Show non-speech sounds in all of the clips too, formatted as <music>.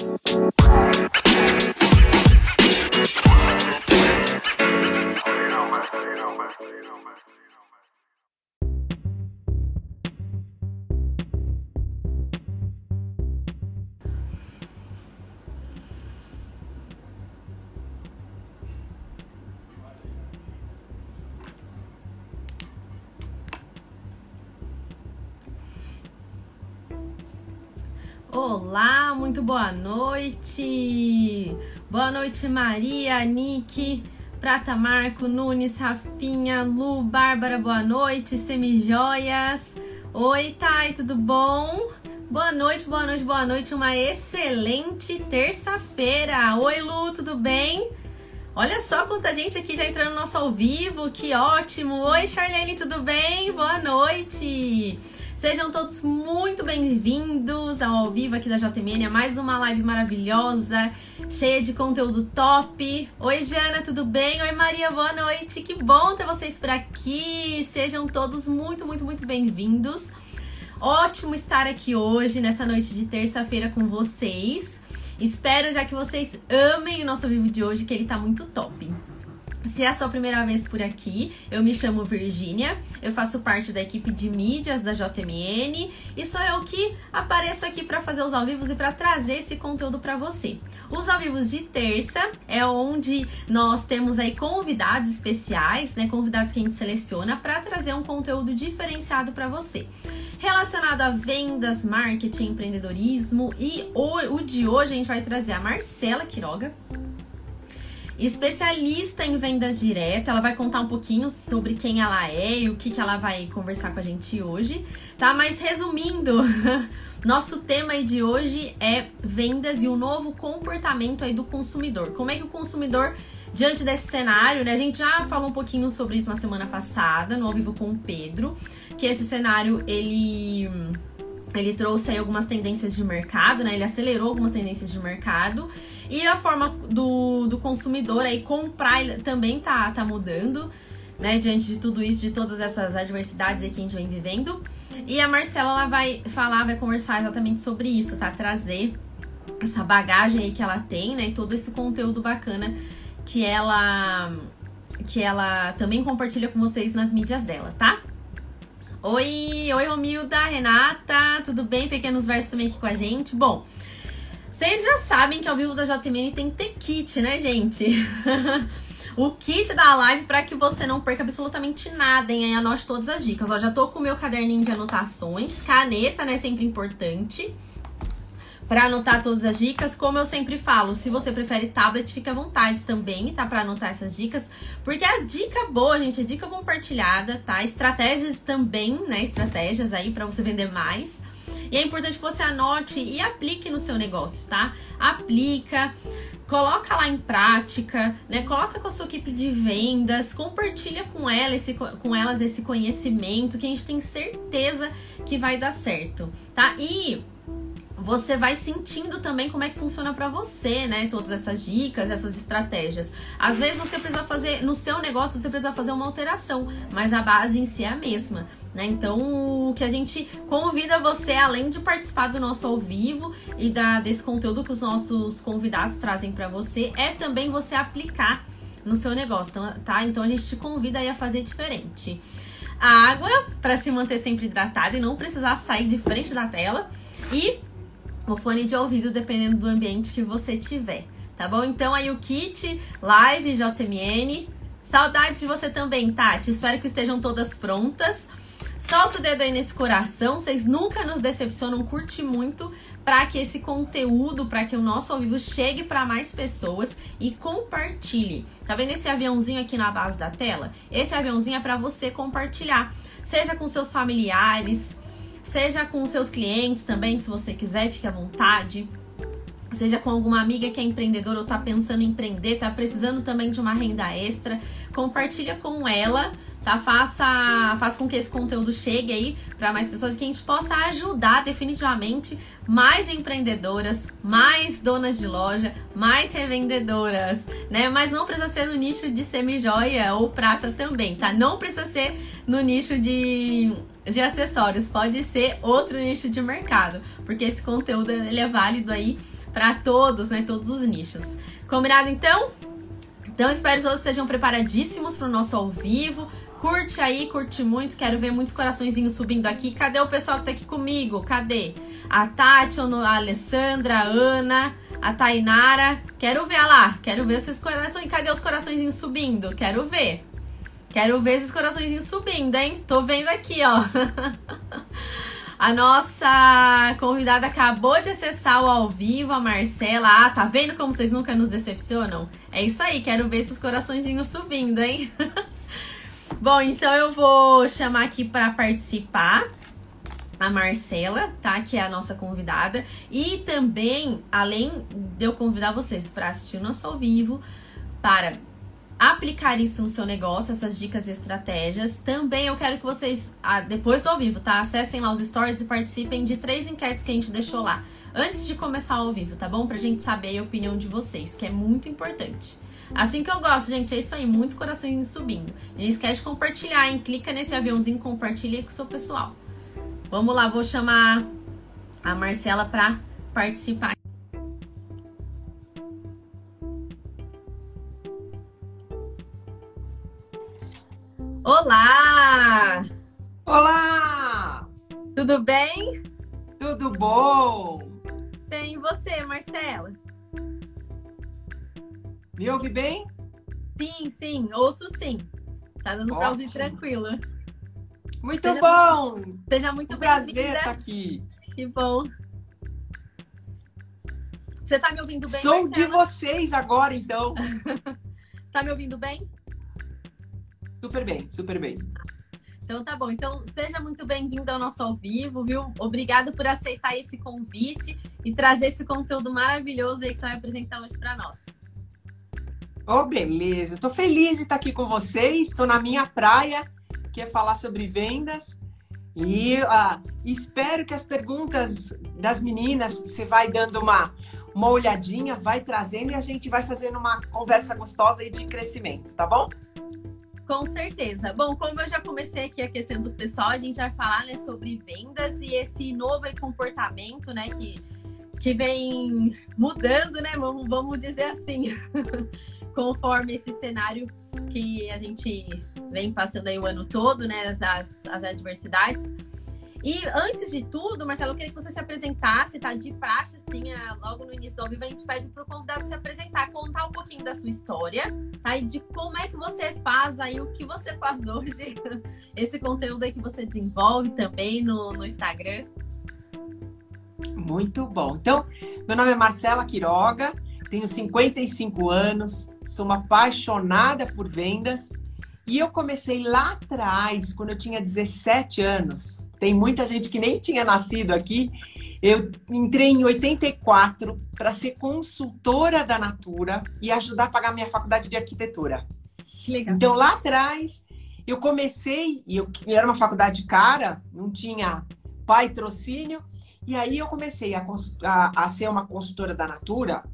Bye. Boa noite. Boa noite, Maria, Nick, Prata Marco, Nunes, Rafinha, Lu, Bárbara, boa noite, Semijoias. Oi, Thay, tudo bom? Boa noite, boa noite, boa noite. Uma excelente terça-feira. Oi, Lu, tudo bem? Olha só quanta gente aqui já entrando no nosso ao vivo, que ótimo! Oi, Charlene, tudo bem? Boa noite! Sejam todos muito bem-vindos ao ao vivo aqui da JMN, mais uma live maravilhosa, cheia de conteúdo top. Oi, Jana, tudo bem? Oi, Maria, boa noite. Que bom ter vocês por aqui. Sejam todos muito, muito, muito bem-vindos. Ótimo estar aqui hoje, nessa noite de terça-feira com vocês. Espero já que vocês amem o nosso vivo de hoje, que ele tá muito top. Se é a sua primeira vez por aqui, eu me chamo Virgínia, eu faço parte da equipe de mídias da JMN e sou eu que apareço aqui para fazer os ao vivos e para trazer esse conteúdo para você. Os ao vivos de terça é onde nós temos aí convidados especiais, né, convidados que a gente seleciona para trazer um conteúdo diferenciado para você. Relacionado a vendas, marketing, empreendedorismo e o, o de hoje a gente vai trazer a Marcela Quiroga, especialista em vendas diretas. Ela vai contar um pouquinho sobre quem ela é e o que, que ela vai conversar com a gente hoje, tá? Mas resumindo, <laughs> nosso tema aí de hoje é vendas e o novo comportamento aí do consumidor. Como é que o consumidor diante desse cenário, né? A gente já falou um pouquinho sobre isso na semana passada, no ao vivo com o Pedro, que esse cenário ele ele trouxe aí algumas tendências de mercado, né? Ele acelerou algumas tendências de mercado. E a forma do, do consumidor aí comprar também tá, tá mudando, né? Diante de tudo isso, de todas essas adversidades que a gente vem vivendo. E a Marcela ela vai falar, vai conversar exatamente sobre isso, tá? Trazer essa bagagem aí que ela tem, né? E todo esse conteúdo bacana que ela que ela também compartilha com vocês nas mídias dela, tá? Oi, oi Romilda, Renata, tudo bem? Pequenos versos também aqui com a gente. Bom, vocês já sabem que ao vivo da JMN tem que ter kit, né, gente? <laughs> o kit da live para que você não perca absolutamente nada, hein? Aí anote todas as dicas. Ó, já tô com o meu caderninho de anotações, caneta, né? Sempre importante. Para anotar todas as dicas, como eu sempre falo, se você prefere tablet, fica à vontade também, tá? Para anotar essas dicas, porque a dica boa, gente, é dica compartilhada, tá? Estratégias também, né? Estratégias aí para você vender mais. E é importante que você anote e aplique no seu negócio, tá? Aplica, coloca lá em prática, né? Coloca com a sua equipe de vendas, compartilha com ela esse, com elas esse conhecimento que a gente tem certeza que vai dar certo, tá? E você vai sentindo também como é que funciona para você, né? Todas essas dicas, essas estratégias. Às vezes você precisa fazer no seu negócio, você precisa fazer uma alteração, mas a base em si é a mesma. Né? Então, o que a gente convida você, além de participar do nosso ao vivo e da, desse conteúdo que os nossos convidados trazem para você, é também você aplicar no seu negócio, tá? tá? Então, a gente te convida aí a fazer diferente. A água para se manter sempre hidratado e não precisar sair de frente da tela. E o fone de ouvido, dependendo do ambiente que você tiver, tá bom? Então, aí o kit Live JMN. Saudades de você também, Tati. Espero que estejam todas prontas. Solta o dedo aí nesse coração, vocês nunca nos decepcionam, curte muito para que esse conteúdo, para que o nosso ao vivo chegue para mais pessoas e compartilhe. Tá vendo esse aviãozinho aqui na base da tela? Esse aviãozinho é para você compartilhar, seja com seus familiares, seja com seus clientes também, se você quiser, fique à vontade seja com alguma amiga que é empreendedora ou está pensando em empreender, está precisando também de uma renda extra, compartilha com ela tá? Faça, faça com que esse conteúdo chegue aí para mais pessoas e que a gente possa ajudar definitivamente mais empreendedoras, mais donas de loja, mais revendedoras, né? Mas não precisa ser no nicho de semi-joia ou prata também, tá? Não precisa ser no nicho de, de acessórios, pode ser outro nicho de mercado, porque esse conteúdo ele é válido aí para todos, né? Todos os nichos. Combinado então? Então espero que todos estejam preparadíssimos para o nosso ao vivo. Curte aí, curte muito. Quero ver muitos coraçõezinhos subindo aqui. Cadê o pessoal que tá aqui comigo? Cadê? A Tati, a Alessandra, a Ana, a Tainara. Quero ver lá. Quero ver esses corações. Cadê os coraçõezinhos subindo? Quero ver. Quero ver esses coraçõezinhos subindo, hein? Tô vendo aqui, ó. <laughs> A nossa convidada acabou de acessar o ao vivo, a Marcela. Ah, tá vendo como vocês nunca nos decepcionam? É isso aí, quero ver esses coraçõezinhos subindo, hein? <laughs> Bom, então eu vou chamar aqui para participar a Marcela, tá? Que é a nossa convidada. E também, além de eu convidar vocês para assistir o nosso ao vivo, para aplicar isso no seu negócio, essas dicas e estratégias. Também eu quero que vocês, ah, depois do ao vivo, tá? Acessem lá os stories e participem de três enquetes que a gente deixou lá. Antes de começar ao vivo, tá bom? Pra gente saber a opinião de vocês, que é muito importante. Assim que eu gosto, gente, é isso aí, muitos corações subindo. Não esquece de compartilhar, hein? Clica nesse aviãozinho, compartilha com o seu pessoal. Vamos lá, vou chamar a Marcela pra participar. Olá! Olá! Tudo bem? Tudo bom? Bem, e você, Marcela? Me ouve bem? Sim, sim, ouço sim. Tá dando pra ouvir tranquilo. Muito seja bom! Seja muito um bem-vinda. Prazer estar aqui. Que bom. Você tá me ouvindo bem, Sou Marcela? de vocês agora, então. <laughs> tá me ouvindo bem? Super bem, super bem. Então tá bom. Então seja muito bem-vindo ao nosso ao vivo, viu? Obrigado por aceitar esse convite e trazer esse conteúdo maravilhoso aí que você vai apresentar hoje para nós. Oh, beleza. Tô feliz de estar aqui com vocês. Estou na minha praia, que é falar sobre vendas. E espero que as perguntas das meninas você vai dando uma, uma olhadinha, vai trazendo e a gente vai fazendo uma conversa gostosa aí de crescimento, tá bom? Com certeza. Bom, como eu já comecei aqui aquecendo o pessoal, a gente vai falar né, sobre vendas e esse novo comportamento, né, que, que vem mudando, né, vamos, vamos dizer assim, <laughs> conforme esse cenário que a gente vem passando aí o ano todo, né, as, as adversidades. E antes de tudo, Marcelo, eu queria que você se apresentasse, tá? De praxe, assim, é, logo no início do ao vivo, a gente pede para o convidado se apresentar, contar um pouquinho da sua história, tá? E de como é que você faz aí, o que você faz hoje, <laughs> esse conteúdo aí que você desenvolve também no, no Instagram. Muito bom. Então, meu nome é Marcela Quiroga, tenho 55 anos, sou uma apaixonada por vendas e eu comecei lá atrás, quando eu tinha 17 anos, tem muita gente que nem tinha nascido aqui. Eu entrei em 84 para ser consultora da Natura e ajudar a pagar minha faculdade de arquitetura. Legal. Então lá atrás eu comecei e eu era uma faculdade cara, não tinha patrocínio e aí eu comecei a, a, a ser uma consultora da Natura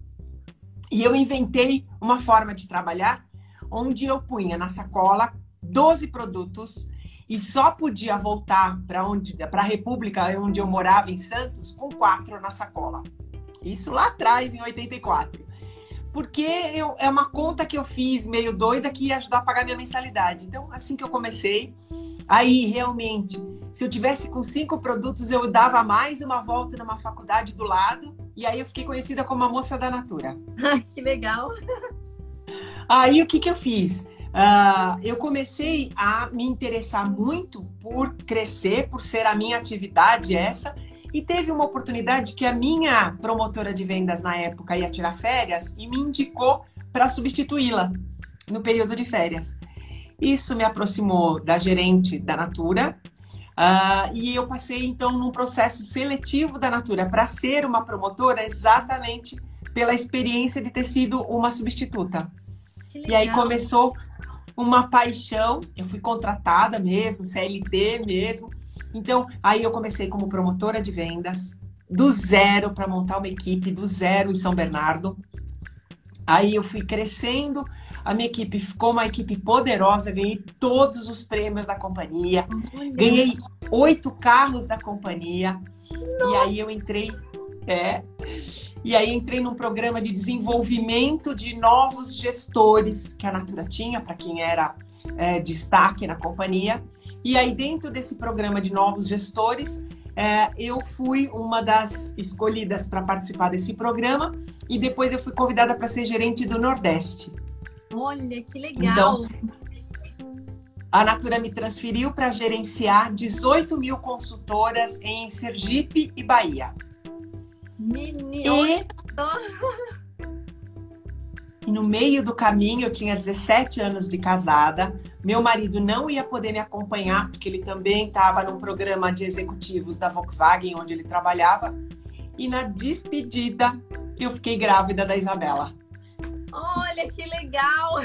e eu inventei uma forma de trabalhar onde eu punha na sacola 12 produtos e só podia voltar para onde para a República onde eu morava em Santos com quatro na sacola. Isso lá atrás em 84. Porque eu, é uma conta que eu fiz meio doida que ia ajudar a pagar minha mensalidade. Então, assim que eu comecei, aí realmente, se eu tivesse com cinco produtos, eu dava mais uma volta numa faculdade do lado. E aí eu fiquei conhecida como a moça da Natura. que legal! Aí o que, que eu fiz? Uh, eu comecei a me interessar muito por crescer, por ser a minha atividade essa, e teve uma oportunidade que a minha promotora de vendas na época ia tirar férias e me indicou para substituí-la no período de férias. Isso me aproximou da gerente da Natura uh, e eu passei então num processo seletivo da Natura para ser uma promotora exatamente pela experiência de ter sido uma substituta. E aí começou uma paixão. Eu fui contratada mesmo, CLT mesmo. Então, aí eu comecei como promotora de vendas, do zero para montar uma equipe, do zero em São Bernardo. Aí eu fui crescendo, a minha equipe ficou uma equipe poderosa, ganhei todos os prêmios da companhia, ganhei oito carros da companhia. Nossa. E aí eu entrei É. E aí entrei num programa de desenvolvimento de novos gestores que a Natura tinha, para quem era é, destaque na companhia. E aí, dentro desse programa de novos gestores, é, eu fui uma das escolhidas para participar desse programa e depois eu fui convidada para ser gerente do Nordeste. Olha, que legal! Então, a Natura me transferiu para gerenciar 18 mil consultoras em Sergipe e Bahia. Menino! E... e no meio do caminho, eu tinha 17 anos de casada. Meu marido não ia poder me acompanhar, porque ele também estava num programa de executivos da Volkswagen, onde ele trabalhava. E na despedida, eu fiquei grávida da Isabela. Olha que legal!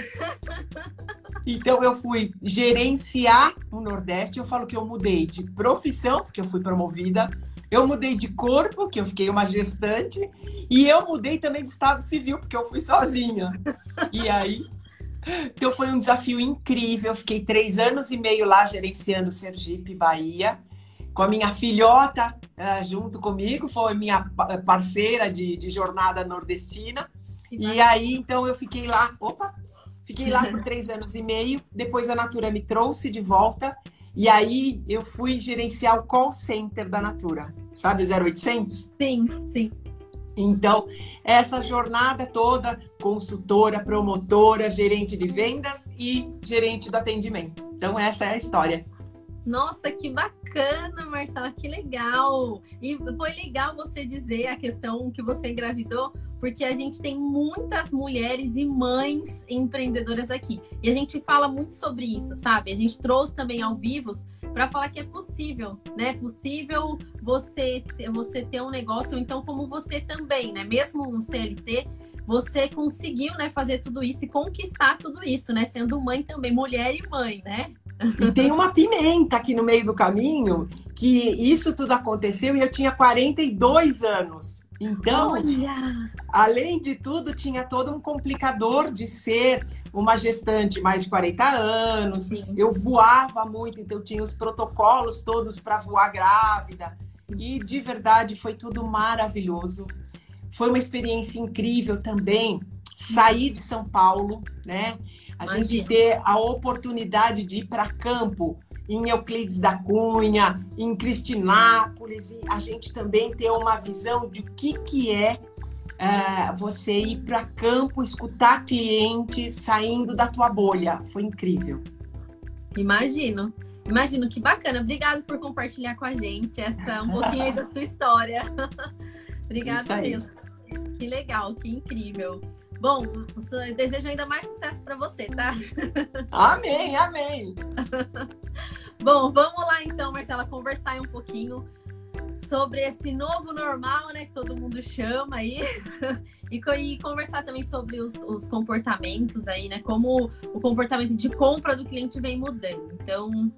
Então eu fui gerenciar o Nordeste. Eu falo que eu mudei de profissão, porque eu fui promovida. Eu mudei de corpo, que eu fiquei uma gestante. E eu mudei também de estado civil, porque eu fui sozinha. E aí. Então foi um desafio incrível. Eu fiquei três anos e meio lá gerenciando Sergipe, Bahia, com a minha filhota uh, junto comigo. Foi minha parceira de, de jornada nordestina. E aí, então, eu fiquei lá. Opa! Fiquei lá por três anos e meio. Depois a Natura me trouxe de volta. E aí eu fui gerenciar o call center da Natura. Sabe, 0800? Sim, sim. Então, essa jornada toda, consultora, promotora, gerente de vendas e gerente do atendimento. Então, essa é a história. Nossa, que bacana, Marcela, que legal! E foi legal você dizer a questão que você engravidou, porque a gente tem muitas mulheres e mães empreendedoras aqui. E a gente fala muito sobre isso, sabe? A gente trouxe também ao vivo para falar que é possível, né? É possível você ter, você ter um negócio, ou então como você também, né? Mesmo um CLT, você conseguiu, né, fazer tudo isso e conquistar tudo isso, né? Sendo mãe também, mulher e mãe, né? E tem uma pimenta aqui no meio do caminho, que isso tudo aconteceu e eu tinha 42 anos. Então, Olha. além de tudo, tinha todo um complicador de ser uma gestante mais de 40 anos. Sim. Eu voava muito, então tinha os protocolos todos para voar grávida. E de verdade foi tudo maravilhoso. Foi uma experiência incrível também sair de São Paulo, né? A Imagina. gente ter a oportunidade de ir para campo em Euclides da Cunha, em Cristinápolis, e a gente também ter uma visão de o que, que é, é você ir para campo, escutar clientes saindo da tua bolha. Foi incrível. Imagino. Imagino que bacana. Obrigado por compartilhar com a gente essa um pouquinho aí da sua história. <laughs> Obrigada mesmo. Que legal, que incrível. Bom, desejo ainda mais sucesso para você, tá? Amém, amém. <laughs> Bom, vamos lá então, Marcela, conversar um pouquinho sobre esse novo normal, né, que todo mundo chama aí, <laughs> e, e, conversar também sobre os, os, comportamentos aí, né, como o comportamento de compra do cliente vem mudando. Então,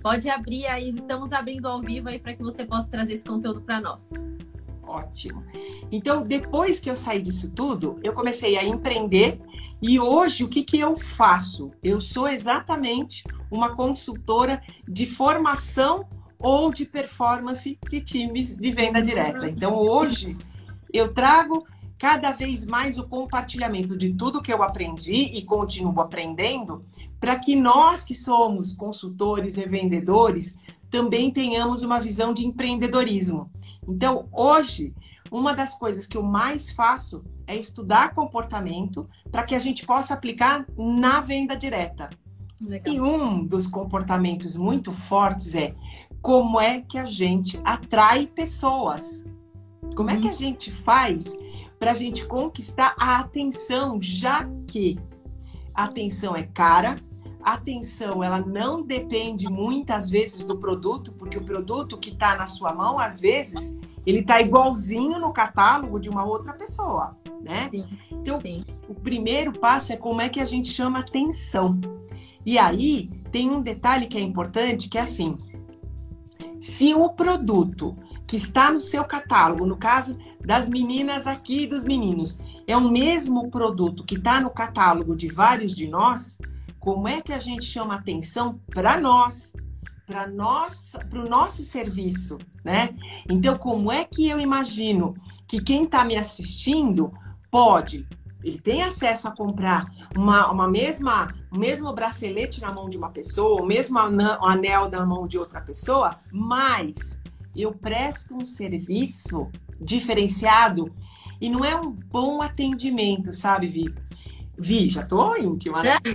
pode abrir aí, estamos abrindo ao vivo aí para que você possa trazer esse conteúdo para nós. Ótimo. Então, depois que eu saí disso tudo, eu comecei a empreender e hoje o que, que eu faço? Eu sou exatamente uma consultora de formação ou de performance de times de venda direta. Então, hoje eu trago cada vez mais o compartilhamento de tudo que eu aprendi e continuo aprendendo para que nós que somos consultores e vendedores também tenhamos uma visão de empreendedorismo. Então, hoje, uma das coisas que eu mais faço é estudar comportamento para que a gente possa aplicar na venda direta. Legal. E um dos comportamentos muito fortes é como é que a gente atrai pessoas. Como é que a uhum. gente faz para a gente conquistar a atenção, já que a atenção é cara, a atenção ela não depende muitas vezes do produto, porque o produto que está na sua mão, às vezes, ele está igualzinho no catálogo de uma outra pessoa, né? Sim, então, sim. o primeiro passo é como é que a gente chama atenção. E aí tem um detalhe que é importante, que é assim: se o produto que está no seu catálogo, no caso das meninas aqui e dos meninos, é o mesmo produto que está no catálogo de vários de nós, como é que a gente chama atenção para nós, para para o nosso serviço, né? Então, como é que eu imagino que quem está me assistindo pode ele tem acesso a comprar uma, uma mesma, o mesmo bracelete na mão de uma pessoa, o mesmo anel na mão de outra pessoa, mas eu presto um serviço diferenciado e não é um bom atendimento, sabe, Vi? Vi, já tô íntima, né? <laughs>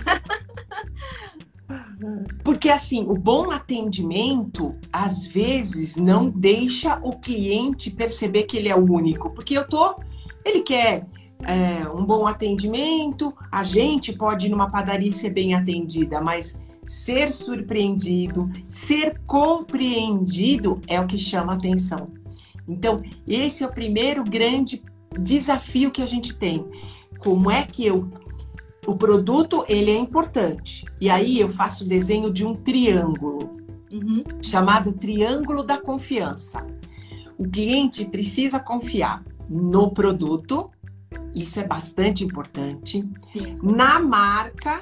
Porque assim, o bom atendimento às vezes não deixa o cliente perceber que ele é o único, porque eu tô, ele quer é, um bom atendimento, a gente pode ir numa padaria e ser bem atendida, mas ser surpreendido, ser compreendido é o que chama atenção. Então, esse é o primeiro grande desafio que a gente tem. Como é que eu o produto ele é importante. E aí eu faço o desenho de um triângulo, uhum. chamado triângulo da confiança. O cliente precisa confiar no produto, isso é bastante importante, Sim. na marca,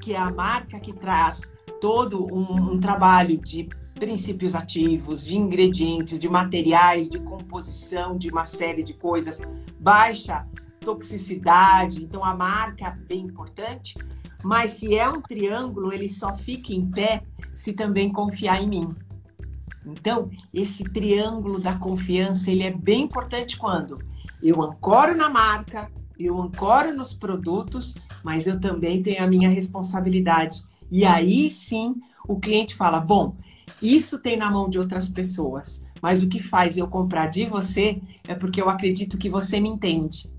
que é a marca que traz todo um, um trabalho de princípios ativos, de ingredientes, de materiais, de composição, de uma série de coisas, baixa toxicidade, então a marca é bem importante. Mas se é um triângulo, ele só fica em pé se também confiar em mim. Então, esse triângulo da confiança, ele é bem importante quando eu ancoro na marca, eu ancoro nos produtos, mas eu também tenho a minha responsabilidade. E aí sim, o cliente fala: "Bom, isso tem na mão de outras pessoas, mas o que faz eu comprar de você é porque eu acredito que você me entende.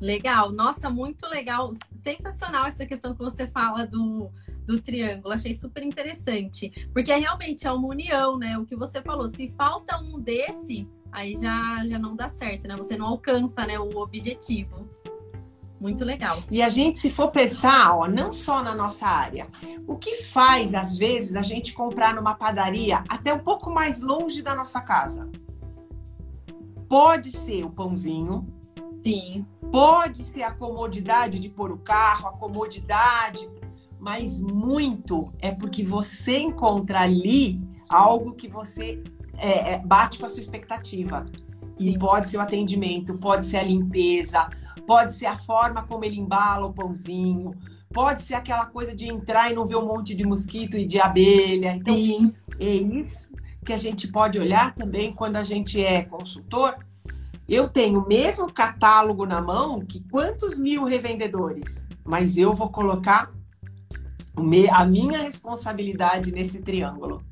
Legal, nossa, muito legal, sensacional essa questão que você fala do, do triângulo, achei super interessante, porque realmente é uma união, né? O que você falou, se falta um desse, aí já, já não dá certo, né? Você não alcança né, o objetivo. Muito legal. E a gente, se for pensar, ó, não só na nossa área, o que faz, às vezes, a gente comprar numa padaria até um pouco mais longe da nossa casa? Pode ser o pãozinho. Sim. Pode ser a comodidade de pôr o carro, a comodidade, mas muito é porque você encontra ali algo que você é, é, bate com a sua expectativa. E Sim. pode ser o atendimento, pode ser a limpeza, pode ser a forma como ele embala o pãozinho, pode ser aquela coisa de entrar e não ver um monte de mosquito e de abelha. Então, Sim. é isso que a gente pode olhar também quando a gente é consultor eu tenho o mesmo catálogo na mão que quantos mil revendedores, mas eu vou colocar a minha responsabilidade nesse triângulo.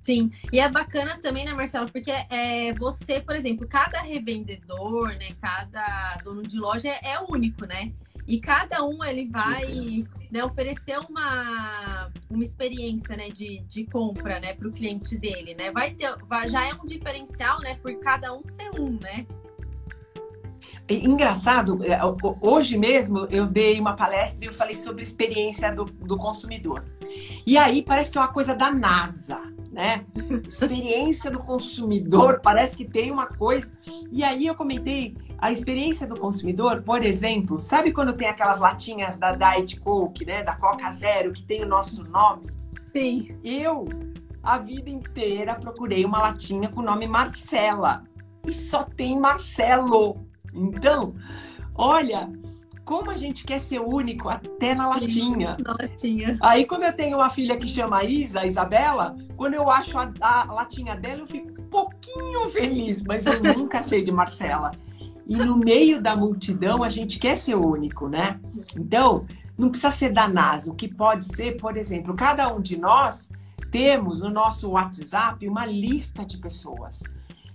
Sim, e é bacana também, né, Marcelo? Porque é, você, por exemplo, cada revendedor, né, cada dono de loja é, é único, né? E cada um ele vai né, oferecer uma, uma experiência né, de, de compra né, para o cliente dele, né? Vai ter, vai, já é um diferencial, né? Por cada um ser um, né? Engraçado, é, hoje mesmo eu dei uma palestra e eu falei sobre experiência do, do consumidor. E aí parece que é uma coisa da NASA, né? Experiência do consumidor, parece que tem uma coisa. E aí eu comentei a experiência do consumidor, por exemplo, sabe quando tem aquelas latinhas da Diet Coke, né, da Coca Zero, que tem o nosso nome? Sim. Eu, a vida inteira, procurei uma latinha com o nome Marcela. E só tem Marcelo. Então, olha, como a gente quer ser único até na latinha. Na latinha. Aí, como eu tenho uma filha que chama Isa, Isabela, quando eu acho a, a latinha dela, eu fico um pouquinho feliz, mas eu nunca achei de Marcela. E no meio da multidão, a gente quer ser único, né? Então, não precisa ser da NASA. O que pode ser, por exemplo, cada um de nós temos no nosso WhatsApp uma lista de pessoas.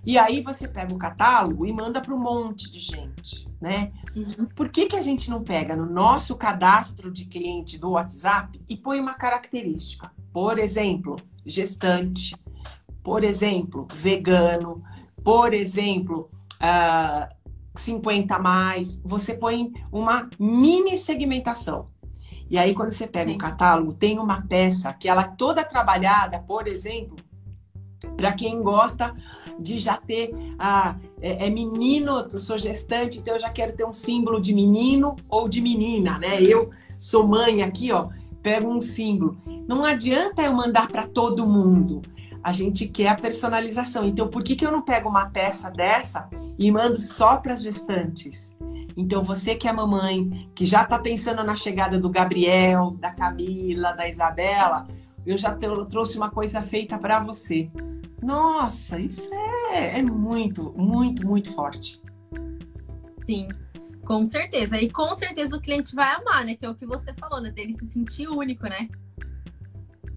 E aí você pega o catálogo e manda para um monte de gente, né? Uhum. Por que, que a gente não pega no nosso cadastro de cliente do WhatsApp e põe uma característica? Por exemplo, gestante, por exemplo, vegano, por exemplo, uh, 50 a mais, você põe uma mini segmentação. E aí, quando você pega o um catálogo, tem uma peça que ela é toda trabalhada, por exemplo, para quem gosta de já ter ah, é, é, menino, eu sou gestante, então eu já quero ter um símbolo de menino ou de menina, né? Eu sou mãe aqui, ó. pego um símbolo. Não adianta eu mandar para todo mundo. A gente quer a personalização. Então, por que, que eu não pego uma peça dessa e mando só para gestantes? Então, você que é mamãe, que já está pensando na chegada do Gabriel, da Camila, da Isabela, eu já trouxe uma coisa feita para você. Nossa, isso é, é muito, muito, muito forte. Sim, com certeza. E com certeza o cliente vai amar, né? Que é o que você falou, né? Dele se sentir único, né?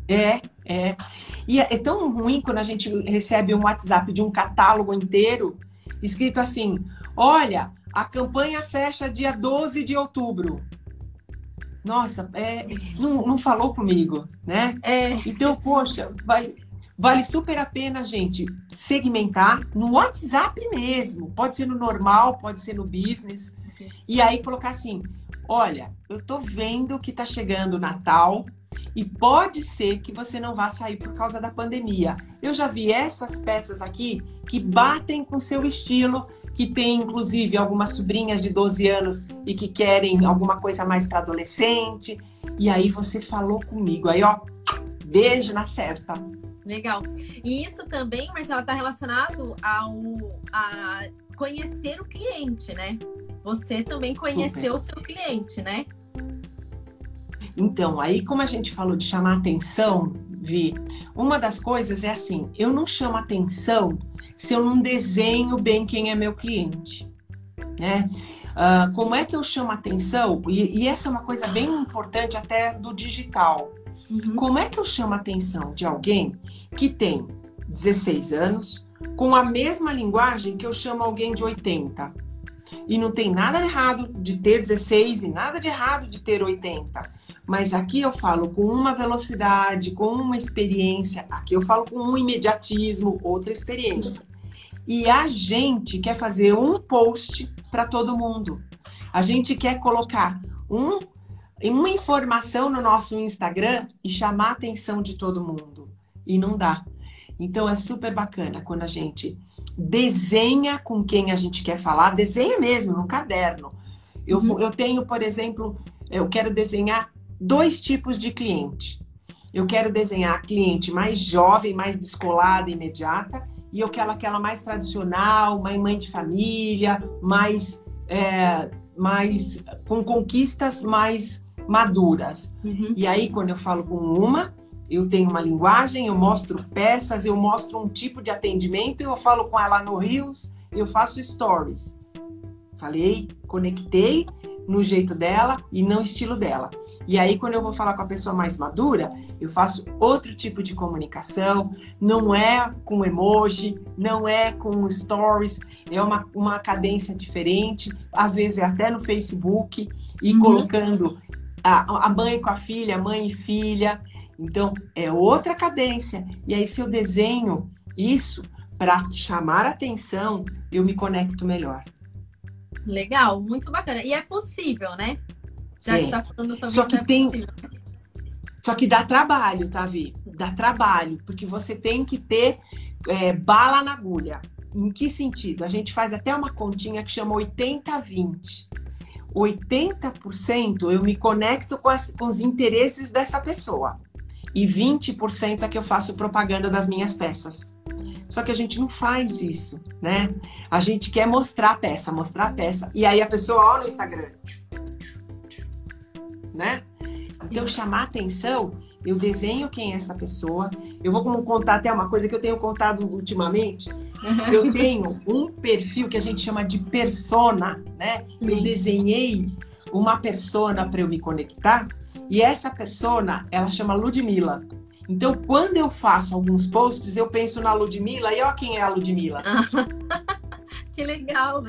É, é. E é, é tão ruim quando a gente recebe um WhatsApp de um catálogo inteiro escrito assim: olha, a campanha fecha dia 12 de outubro. Nossa, é, não, não falou comigo, né? É. Então, poxa, vai, vale super a pena, gente, segmentar no WhatsApp mesmo. Pode ser no normal, pode ser no business. E aí colocar assim: olha, eu tô vendo que tá chegando o Natal e pode ser que você não vá sair por causa da pandemia. Eu já vi essas peças aqui que batem com seu estilo, que tem inclusive algumas sobrinhas de 12 anos e que querem alguma coisa mais para adolescente. E aí você falou comigo. Aí, ó, beijo na certa. Legal. E isso também, Marcela, está relacionado ao a conhecer o cliente, né? Você também conheceu o seu cliente, né? Então, aí como a gente falou de chamar atenção, Vi, uma das coisas é assim, eu não chamo atenção se eu não desenho bem quem é meu cliente, né? Uh, como é que eu chamo atenção? E, e, essa é uma coisa bem importante até do digital. Uhum. Como é que eu chamo atenção de alguém que tem 16 anos, com a mesma linguagem que eu chamo alguém de 80? E não tem nada errado de ter 16 e nada de errado de ter 80. Mas aqui eu falo com uma velocidade, com uma experiência. Aqui eu falo com um imediatismo, outra experiência. E a gente quer fazer um post para todo mundo. A gente quer colocar um, uma informação no nosso Instagram e chamar a atenção de todo mundo. E não dá. Então é super bacana quando a gente desenha com quem a gente quer falar, desenha mesmo no caderno. Eu, uhum. eu tenho, por exemplo, eu quero desenhar dois tipos de cliente. Eu quero desenhar cliente mais jovem, mais descolada, imediata, e eu quero aquela mais tradicional, mais mãe de família, mais, é, mais com conquistas mais maduras. Uhum. E aí, quando eu falo com uma, eu tenho uma linguagem, eu mostro peças, eu mostro um tipo de atendimento, eu falo com ela no Rios, eu faço stories. Falei, conectei no jeito dela e no estilo dela. E aí, quando eu vou falar com a pessoa mais madura, eu faço outro tipo de comunicação, não é com emoji, não é com stories, é uma, uma cadência diferente, às vezes é até no Facebook, e uhum. colocando a, a mãe com a filha, mãe e filha. Então, é outra cadência. E aí, se eu desenho isso para chamar atenção, eu me conecto melhor. Legal, muito bacana. E é possível, né? Já é. que está falando sobre Só que é tem. Possível. Só que dá trabalho, tá, Vi? Dá trabalho, porque você tem que ter é, bala na agulha. Em que sentido? A gente faz até uma continha que chama 80-20. 80% eu me conecto com, as, com os interesses dessa pessoa e 20% é que eu faço propaganda das minhas peças. Só que a gente não faz isso, né? A gente quer mostrar a peça, mostrar a peça. E aí a pessoa olha no Instagram. Né? Então, chamar atenção, eu desenho quem é essa pessoa. Eu vou contar até uma coisa que eu tenho contado ultimamente. Eu tenho um perfil que a gente chama de persona, né? Eu desenhei uma persona para eu me conectar e essa persona, ela chama Ludmilla. Então, quando eu faço alguns posts, eu penso na Ludmilla e ó quem é a Ludmilla. <laughs> que legal!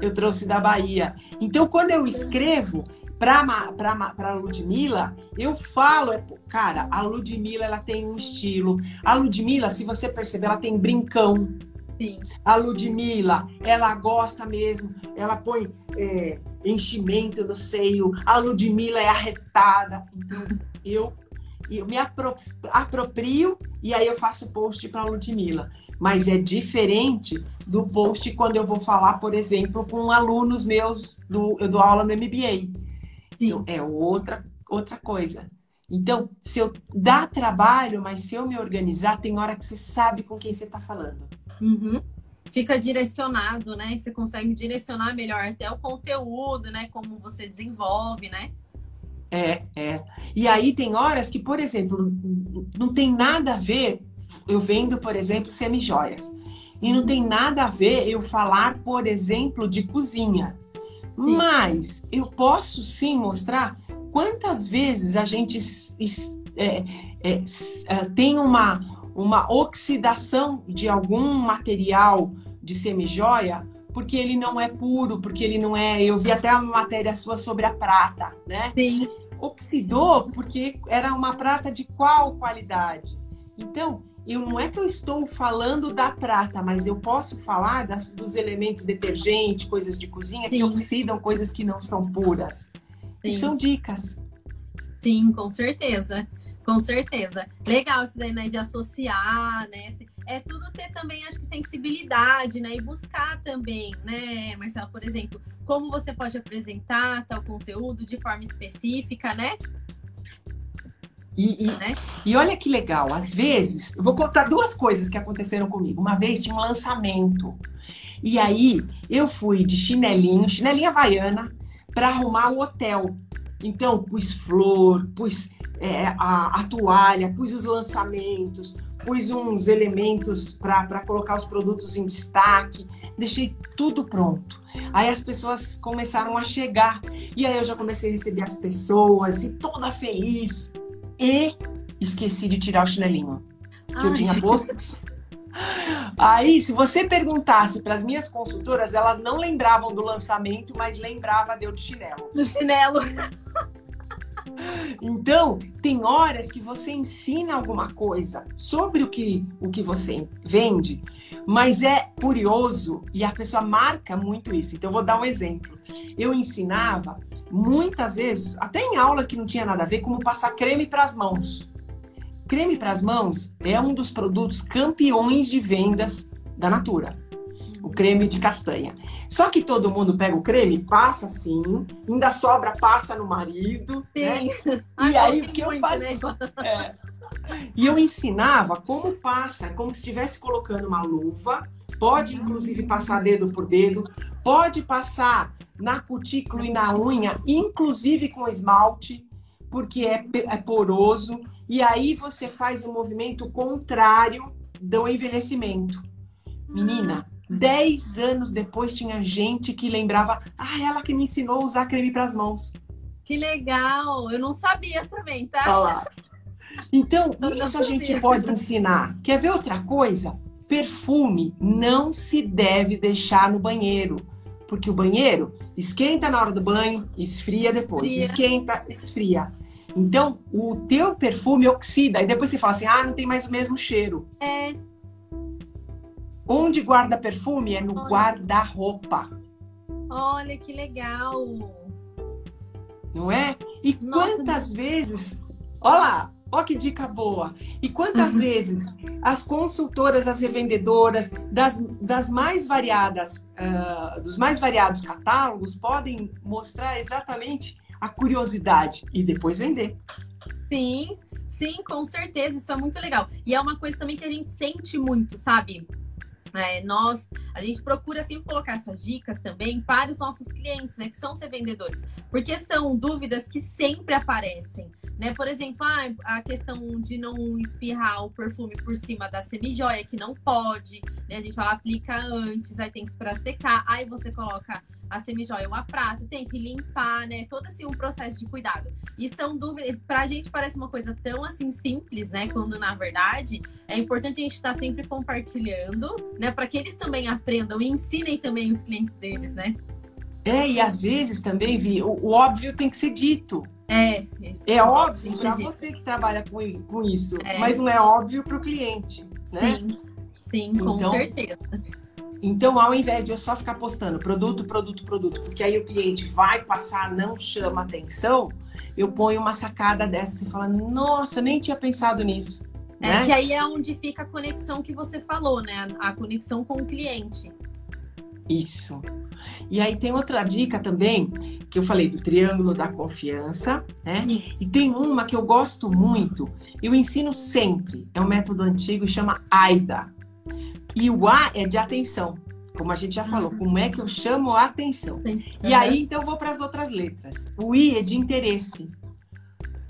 Eu trouxe da Bahia. Então, quando eu escrevo para Ludmilla, eu falo, é, cara, a Ludmilla ela tem um estilo. A Ludmilla, se você perceber, ela tem brincão. Sim. A Ludmilla, ela gosta mesmo, ela põe é, enchimento no seio, a Ludmilla é arretada. Então, eu, eu me aproprio e aí eu faço post para a Ludmilla. Mas é diferente do post quando eu vou falar, por exemplo, com alunos meus do eu dou aula no MBA. Então, é outra outra coisa. Então, se eu dá trabalho, mas se eu me organizar, tem hora que você sabe com quem você está falando. Uhum. Fica direcionado, né? Você consegue direcionar melhor até o conteúdo, né? Como você desenvolve, né? É, é. E aí tem horas que, por exemplo, não tem nada a ver eu vendo, por exemplo, semijoias. E não tem nada a ver eu falar, por exemplo, de cozinha. Sim. Mas eu posso sim mostrar quantas vezes a gente é, é, é, tem uma, uma oxidação de algum material de semijoia porque ele não é puro, porque ele não é. Eu vi até uma matéria sua sobre a prata, né? Sim. Oxidou porque era uma prata de qual qualidade? Então, eu não é que eu estou falando da prata, mas eu posso falar das, dos elementos detergente, coisas de cozinha Sim. que oxidam coisas que não são puras. Sim. são dicas. Sim, com certeza. Com certeza. Legal isso daí, né? De associar, né? É tudo ter também, acho que, sensibilidade, né? E buscar também, né, Marcelo, por exemplo, como você pode apresentar tal conteúdo de forma específica, né? E, e, né? e, olha que legal, às vezes, eu vou contar duas coisas que aconteceram comigo. Uma vez tinha um lançamento. E aí eu fui de chinelinho, chinelinha havaiana, para arrumar o hotel. Então, pus flor, pus é, a, a, toalha, pus os lançamentos, pus uns elementos para colocar os produtos em destaque, deixei tudo pronto. Aí as pessoas começaram a chegar, e aí eu já comecei a receber as pessoas, e toda feliz e esqueci de tirar o chinelinho que Ai. eu tinha posto. Aí, se você perguntasse para as minhas consultoras, elas não lembravam do lançamento, mas lembrava de eu de chinelo. Do chinelo. <laughs> Então, tem horas que você ensina alguma coisa sobre o que, o que você vende, mas é curioso e a pessoa marca muito isso. Então, vou dar um exemplo. Eu ensinava muitas vezes, até em aula que não tinha nada a ver, como passar creme para as mãos. Creme para as mãos é um dos produtos campeões de vendas da Natura. O creme de castanha. Só que todo mundo pega o creme, passa assim, ainda sobra, passa no marido. Sim. Né? E aí o que eu falei? Né? É. E eu ensinava como passa, como se estivesse colocando uma luva. Pode inclusive passar dedo por dedo, pode passar na cutícula e na unha, inclusive com esmalte, porque é, é poroso. E aí você faz o um movimento contrário do envelhecimento. Menina, 10 anos depois tinha gente que lembrava, ah, ela que me ensinou a usar creme para as mãos. Que legal! Eu não sabia também, tá? Lá. Então, isso a gente pode ensinar. Quer ver outra coisa? Perfume não se deve deixar no banheiro porque o banheiro esquenta na hora do banho, esfria depois, esfria. esquenta, esfria. Então, o teu perfume oxida, e depois você fala assim: ah, não tem mais o mesmo cheiro. É. Onde guarda perfume é no guarda-roupa. Olha que legal. Não é? E Nossa, quantas vezes. Olha lá, Ó que dica boa! E quantas uhum. vezes as consultoras, as revendedoras das, das mais variadas, uh, dos mais variados catálogos podem mostrar exatamente a curiosidade e depois vender. Sim, sim, com certeza, isso é muito legal. E é uma coisa também que a gente sente muito, sabe? É, nós, a gente procura sempre colocar essas dicas também para os nossos clientes, né, que são os revendedores, porque são dúvidas que sempre aparecem, né? Por exemplo, ah, a questão de não espirrar o perfume por cima da semijoia, que não pode, né? A gente fala aplica antes, aí tem que esperar secar, aí você coloca a semijoia uma prata, tem que limpar, né? Todo assim um processo de cuidado. E são dúvidas, pra gente parece uma coisa tão assim simples, né? Quando na verdade é importante a gente estar tá sempre compartilhando, né? Para que eles também aprendam e ensinem também os clientes deles, né? É, e às vezes também, Vi, o, o óbvio tem que ser dito. É, é óbvio para você que trabalha com, com isso, é. mas não é óbvio para o cliente, né? Sim, sim, com então, certeza. Então, ao invés de eu só ficar postando produto, produto, produto, porque aí o cliente vai passar, não chama atenção, eu ponho uma sacada dessa e fala, nossa, nem tinha pensado nisso. É né? que aí é onde fica a conexão que você falou, né? A conexão com o cliente. Isso. E aí tem outra dica também, que eu falei do triângulo da confiança, né? Sim. E tem uma que eu gosto muito, eu ensino sempre, é um método antigo, chama AIDA. E o A é de atenção, como a gente já falou, como é que eu chamo a atenção. Sim. E aí, então, eu vou para as outras letras. O I é de interesse.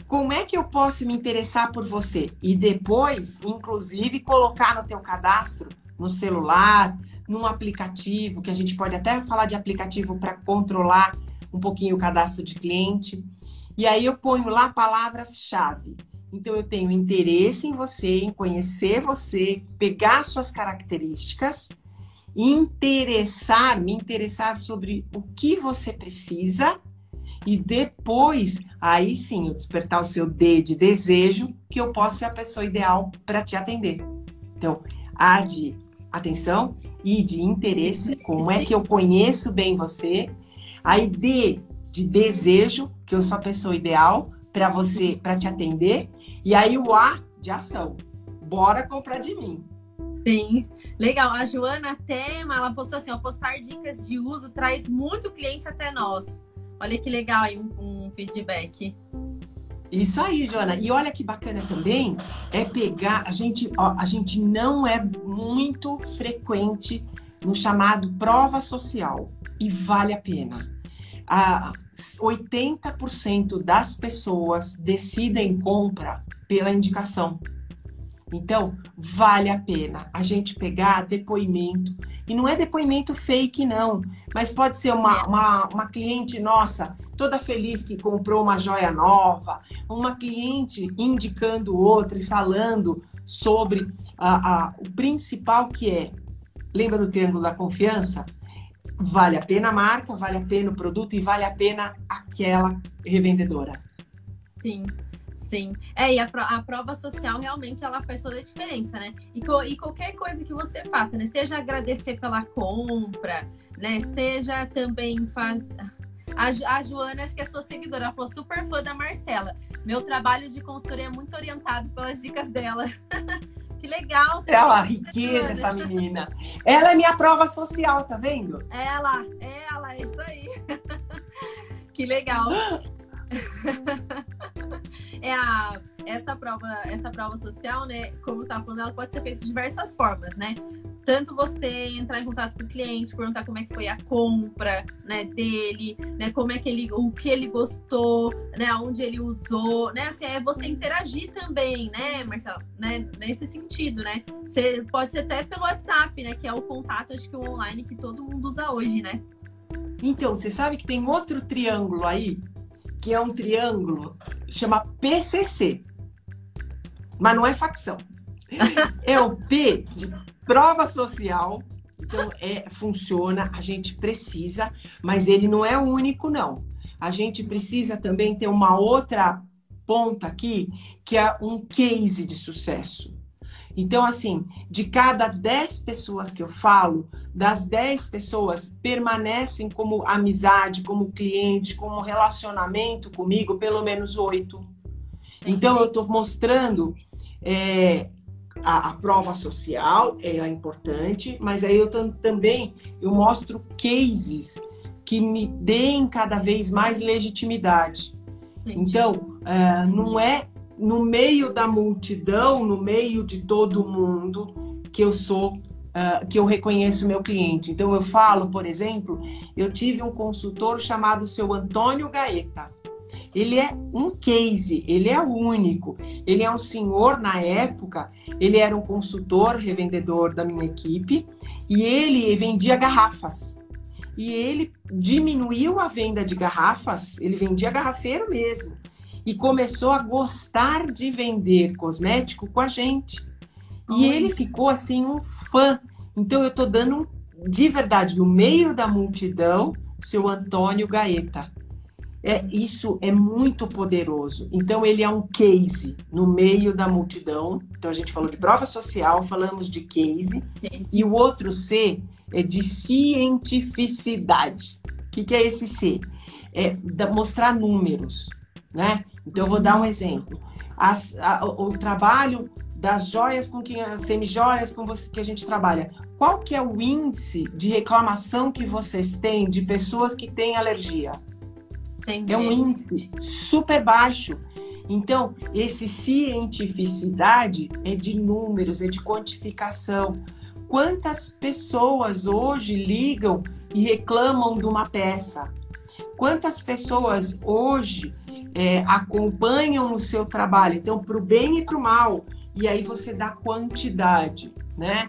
Como é que eu posso me interessar por você? E depois, inclusive, colocar no teu cadastro, no celular, num aplicativo, que a gente pode até falar de aplicativo para controlar um pouquinho o cadastro de cliente. E aí eu ponho lá palavras-chave. Então eu tenho interesse em você, em conhecer você, pegar suas características, interessar, me interessar sobre o que você precisa e depois, aí sim, eu despertar o seu D de desejo, que eu possa ser a pessoa ideal para te atender. Então, A de atenção e de interesse, como é que eu conheço bem você. Aí D de desejo, que eu sou a pessoa ideal para você, para te atender. E aí o A de ação. Bora comprar de mim. Sim, legal. A Joana Tema, ela postou assim, ó, postar dicas de uso traz muito cliente até nós. Olha que legal aí um, um feedback. Isso aí, Joana. E olha que bacana também é pegar. A gente, ó, a gente não é muito frequente no chamado prova social e vale a pena. Ah, 80% das pessoas decidem compra pela indicação. Então, vale a pena a gente pegar depoimento. E não é depoimento fake, não. Mas pode ser uma, uma, uma cliente nossa, toda feliz que comprou uma joia nova, uma cliente indicando outra e falando sobre a, a, o principal que é. Lembra do triângulo da confiança? Vale a pena a marca, vale a pena o produto e vale a pena aquela revendedora. Sim. Sim. É, e a, a, prova social realmente ela faz toda a diferença, né? E, co, e qualquer coisa que você faça, né? Seja agradecer pela compra, né? Seja também faz. A, a Joana, acho que é sua seguidora, ela falou super fã da Marcela. Meu trabalho de consultoria é muito orientado pelas dicas dela. <laughs> que legal! Você uma riqueza essa menina. Ela é minha prova social, tá vendo? Ela, ela, é isso aí. <laughs> que legal. <laughs> é a, essa prova, essa prova social, né? Como tá falando, ela pode ser feita de diversas formas, né? Tanto você entrar em contato com o cliente, perguntar como é que foi a compra, né, dele, né, como é que ele, o que ele gostou, né, onde ele usou, né, assim, é você interagir também, né, Marcelo, né, nesse sentido, né? Você pode ser até pelo WhatsApp, né, que é o contato, acho que o online que todo mundo usa hoje, né? Então, você sabe que tem outro triângulo aí que é um triângulo, chama PCC. Mas não é facção. <laughs> É o P de prova social. Então, é, funciona, a gente precisa, mas ele não é o único, não. A gente precisa também ter uma outra ponta aqui, que é um case de sucesso. Então, assim, de cada 10 pessoas que eu falo, das 10 pessoas permanecem como amizade, como cliente, como relacionamento comigo, pelo menos oito. Então, eu estou mostrando é, a, a, prova social, ela é importante, mas aí eu também eu mostro cases que me deem cada vez mais legitimidade. Entendi. Então, uh, não é no meio da multidão, no meio de todo mundo, que eu sou, uh, que eu reconheço meu cliente. Então eu falo, por exemplo, eu tive um consultor chamado seu Antônio Gaeta. Ele é um case, ele é único. Ele é um senhor na época, ele era um consultor, revendedor da minha equipe, e ele vendia garrafas. E ele diminuiu a venda de garrafas, ele vendia garrafeiro mesmo e começou a gostar de vender cosmético com a gente. E ele ficou assim um fã. Então eu tô dando de verdade no meio da multidão, seu Antônio Gaeta. É, isso é muito poderoso. Então, ele é um case no meio da multidão. Então, a gente falou de prova social, falamos de case. case. E o outro C é de cientificidade. O que, que é esse C? É mostrar números né? Então, eu vou dar um exemplo. As, a, o, o trabalho das joias com que as semijoias com você, que a gente trabalha. qual que é o índice de reclamação que vocês têm de pessoas que têm alergia? Entendi. É um índice super baixo. Então, esse cientificidade é de números, é de quantificação. Quantas pessoas hoje ligam e reclamam de uma peça? Quantas pessoas hoje é, acompanham o seu trabalho? Então, para o bem e para o mal. E aí você dá quantidade, né?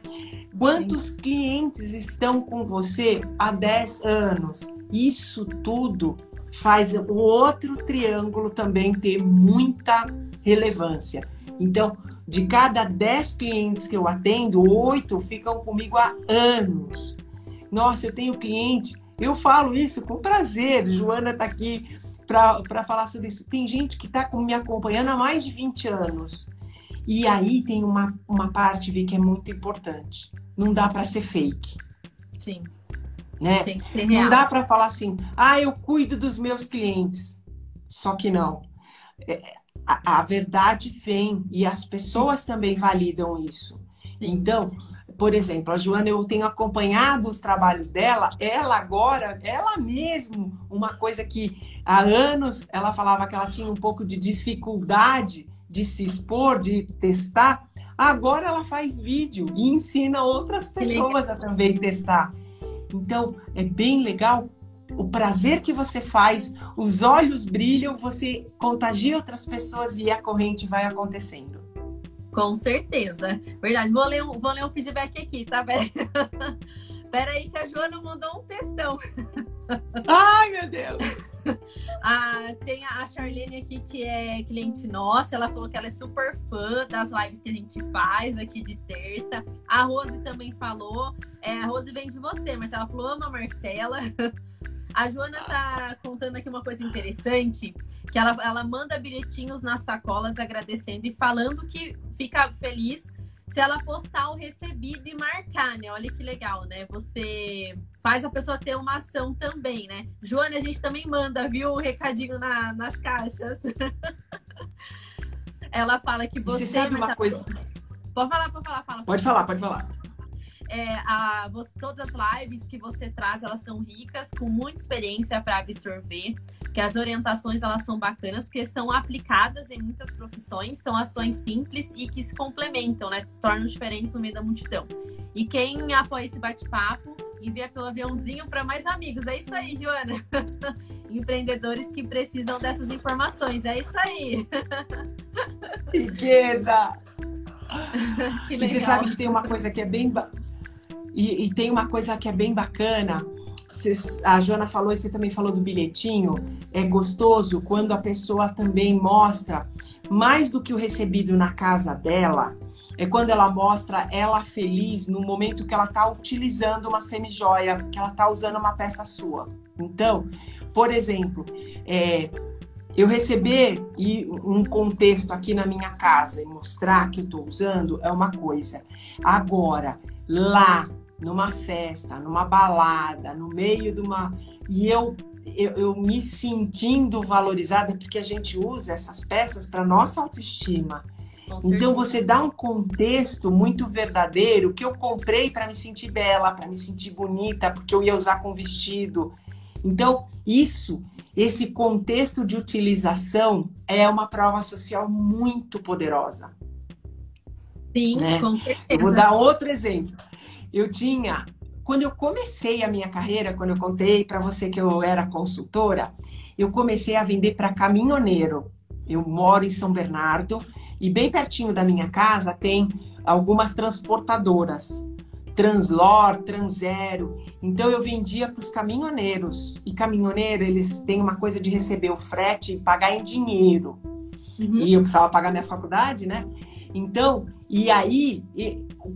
Quantos clientes estão com você há 10 anos? Isso tudo faz o outro triângulo também ter muita relevância. Então, de cada 10 clientes que eu atendo, oito ficam comigo há anos. Nossa, eu tenho cliente, eu falo isso com prazer. Joana está aqui para falar sobre isso. Tem gente que está me acompanhando há mais de 20 anos. E aí tem uma, uma parte, Vi, que é muito importante. Não dá para ser fake. Sim. Né? Tem que ser real. Não dá para falar assim, ah, eu cuido dos meus clientes. Só que não. É, a, a, verdade vem e as pessoas também validam isso. Então, por exemplo, a Joana, eu tenho acompanhado os trabalhos dela, ela agora, ela mesmo, uma coisa que há anos ela falava que ela tinha um pouco de dificuldade de se expor, de testar, agora ela faz vídeo e ensina outras pessoas a também testar. Então, é bem legal o prazer que você faz, os olhos brilham, você contagia outras pessoas e a corrente vai acontecendo. Com certeza. Verdade. Vou ler um, vou ler um feedback aqui, tá, Pera, <laughs> Pera aí que a Joana mandou um textão. Ai, meu Deus! <laughs> Ah, tem a Charlene aqui que é cliente nossa. Ela falou que ela é super fã das lives que a gente faz aqui de terça. A Rose também falou. É, a Rose vem de você, mas ela falou ama Marcela. <laughs> A Joana tá contando aqui uma coisa interessante, que ela, ela manda bilhetinhos nas sacolas agradecendo e falando que fica feliz se ela postar o recebido e marcar, né? Olha que legal, né? Você faz a pessoa ter uma ação também, né? Joana, a gente também manda, viu, o recadinho na, nas caixas. <laughs> ela fala que você. Você sabe uma coisa. Pode falar, pode falar, fala. Pode falar, pode falar. É, a, você, todas as lives que você traz, elas são ricas, com muita experiência para absorver que as orientações elas são bacanas porque são aplicadas em muitas profissões, são ações simples e que se complementam, né? Que se tornam diferentes no meio da multidão. E quem apoia esse bate-papo, envia pelo aviãozinho para mais amigos. É isso aí, Joana. <laughs> Empreendedores que precisam dessas informações. É isso aí. <laughs> Riqueza! que legal. E você sabe que tem uma coisa que é bem. E, e tem uma coisa que é bem bacana a Joana falou e você também falou do bilhetinho, é gostoso quando a pessoa também mostra mais do que o recebido na casa dela, é quando ela mostra ela feliz no momento que ela está utilizando uma semijoia, que ela está usando uma peça sua. Então, por exemplo, é, eu receber e um contexto aqui na minha casa e mostrar que eu estou usando é uma coisa. Agora, lá numa festa, numa balada, no meio de uma. E eu, eu, eu me sentindo valorizada, porque a gente usa essas peças para nossa autoestima. Então você dá um contexto muito verdadeiro que eu comprei para me sentir bela, para me sentir bonita, porque eu ia usar com vestido. Então, isso, esse contexto de utilização é uma prova social muito poderosa. Sim, né? com certeza. Eu vou dar outro exemplo eu tinha, quando eu comecei a minha carreira, quando eu contei para você que eu era consultora, eu comecei a vender para caminhoneiro. Eu moro em São Bernardo e bem pertinho da minha casa tem algumas transportadoras. Translor, Transero. Então eu vendia para os caminhoneiros. E caminhoneiro, eles têm uma coisa de receber o frete e pagar em dinheiro. Uhum. E eu precisava pagar minha faculdade, né? Então, e aí,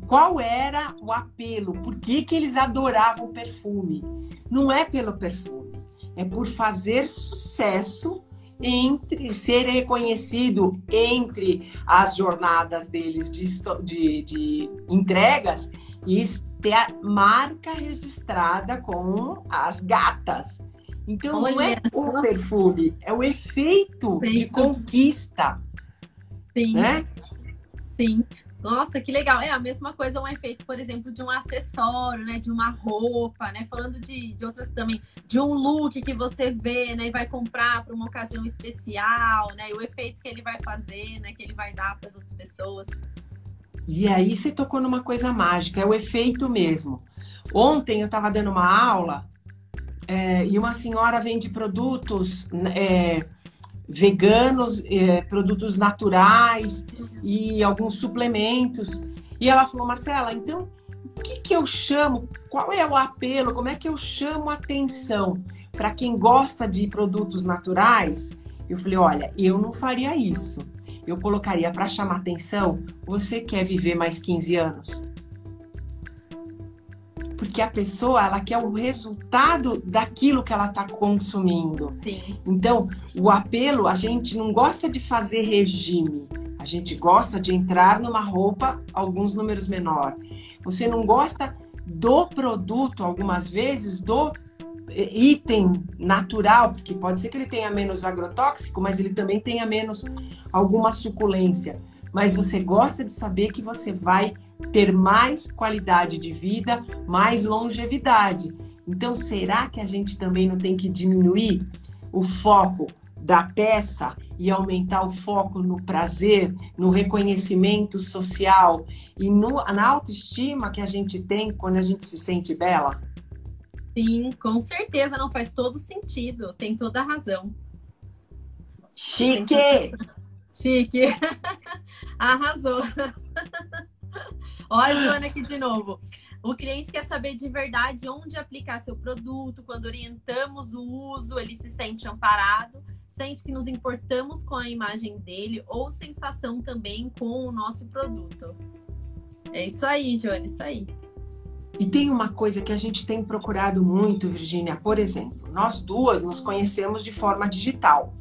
qual era o apelo? Por que, que eles adoravam o perfume? Não é pelo perfume, é por fazer sucesso entre ser reconhecido entre as jornadas deles de, de, de entregas e ter a marca registrada com as gatas. Então Olha não é o perfume, é o efeito, efeito. de conquista. Sim. Né? Sim. Nossa, que legal. É a mesma coisa, um efeito, por exemplo, de um acessório, né? De uma roupa, né? Falando de, de outras também, de um look que você vê, né? E vai comprar para uma ocasião especial, né? E o efeito que ele vai fazer, né? Que ele vai dar para as outras pessoas. E aí você tocou numa coisa mágica, é o efeito mesmo. Ontem eu estava dando uma aula é, e uma senhora vende produtos é, veganos, é, produtos naturais e alguns suplementos. E ela falou, Marcela, então o que, que eu chamo? Qual é o apelo? Como é que eu chamo atenção para quem gosta de produtos naturais? Eu falei, olha, eu não faria isso. Eu colocaria para chamar atenção, você quer viver mais 15 anos? Porque a pessoa ela quer o resultado daquilo que ela está consumindo. Sim. Então, o apelo, a gente não gosta de fazer regime. A gente gosta de entrar numa roupa alguns números menor. Você não gosta do produto, algumas vezes, do item natural, porque pode ser que ele tenha menos agrotóxico, mas ele também tenha menos alguma suculência. Mas você gosta de saber que você vai ter mais qualidade de vida, mais longevidade. Então, será que a gente também não tem que diminuir o foco da peça e aumentar o foco no prazer, no reconhecimento social e no, na autoestima que a gente tem quando a gente se sente bela? Sim, com certeza não faz todo sentido, tem toda a razão. Chique! Chique! <laughs> Arrasou! <laughs> <laughs> Olha a Joana aqui de novo. O cliente quer saber de verdade onde aplicar seu produto. Quando orientamos o uso, ele se sente amparado, sente que nos importamos com a imagem dele ou sensação também com o nosso produto. É isso aí, Joana, isso aí. E tem uma coisa que a gente tem procurado muito, Virgínia. Por exemplo, nós duas nos conhecemos de forma digital.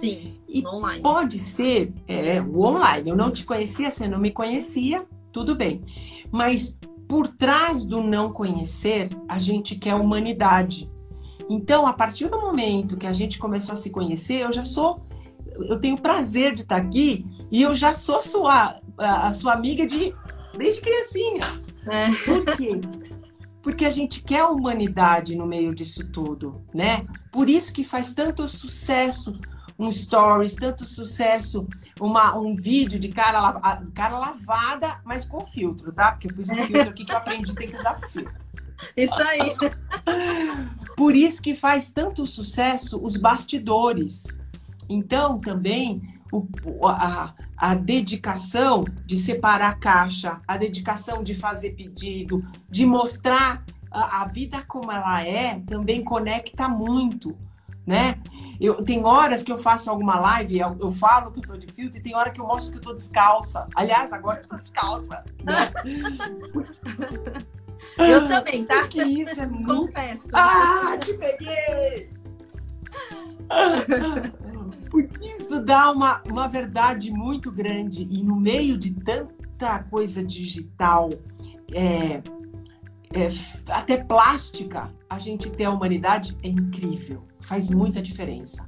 Sim, e online. Pode ser é, o online. Eu não te conhecia, você não me conhecia, tudo bem. Mas por trás do não conhecer, a gente quer humanidade. Então, a partir do momento que a gente começou a se conhecer, eu já sou, eu tenho prazer de estar aqui e eu já sou sua, a sua amiga de desde criancinha. É. Por quê? Porque a gente quer humanidade no meio disso tudo, né? Por isso que faz tanto sucesso um stories, tanto sucesso, uma, um vídeo de cara, cara lavada, mas com filtro, tá? Porque eu pus um filtro aqui que eu aprendi tem que usar filtro. Isso aí. Por isso que faz tanto sucesso os bastidores. Então, também, o, a, a dedicação de separar caixa, a dedicação de fazer pedido, de mostrar a, a vida como ela é, também conecta muito, né? Eu, tem horas que eu faço alguma live, eu, eu falo que eu tô de filtro, e tem hora que eu mostro que eu tô descalça. Aliás, agora eu tô descalça. Né? <laughs> Eu também, tá? Porque isso é muito. Confesso. Ah, te peguei! <laughs> Porque isso dá uma, uma verdade muito grande. E no meio de tanta coisa digital, é, é, até plástica, a gente ter a humanidade é incrível. Faz muita diferença.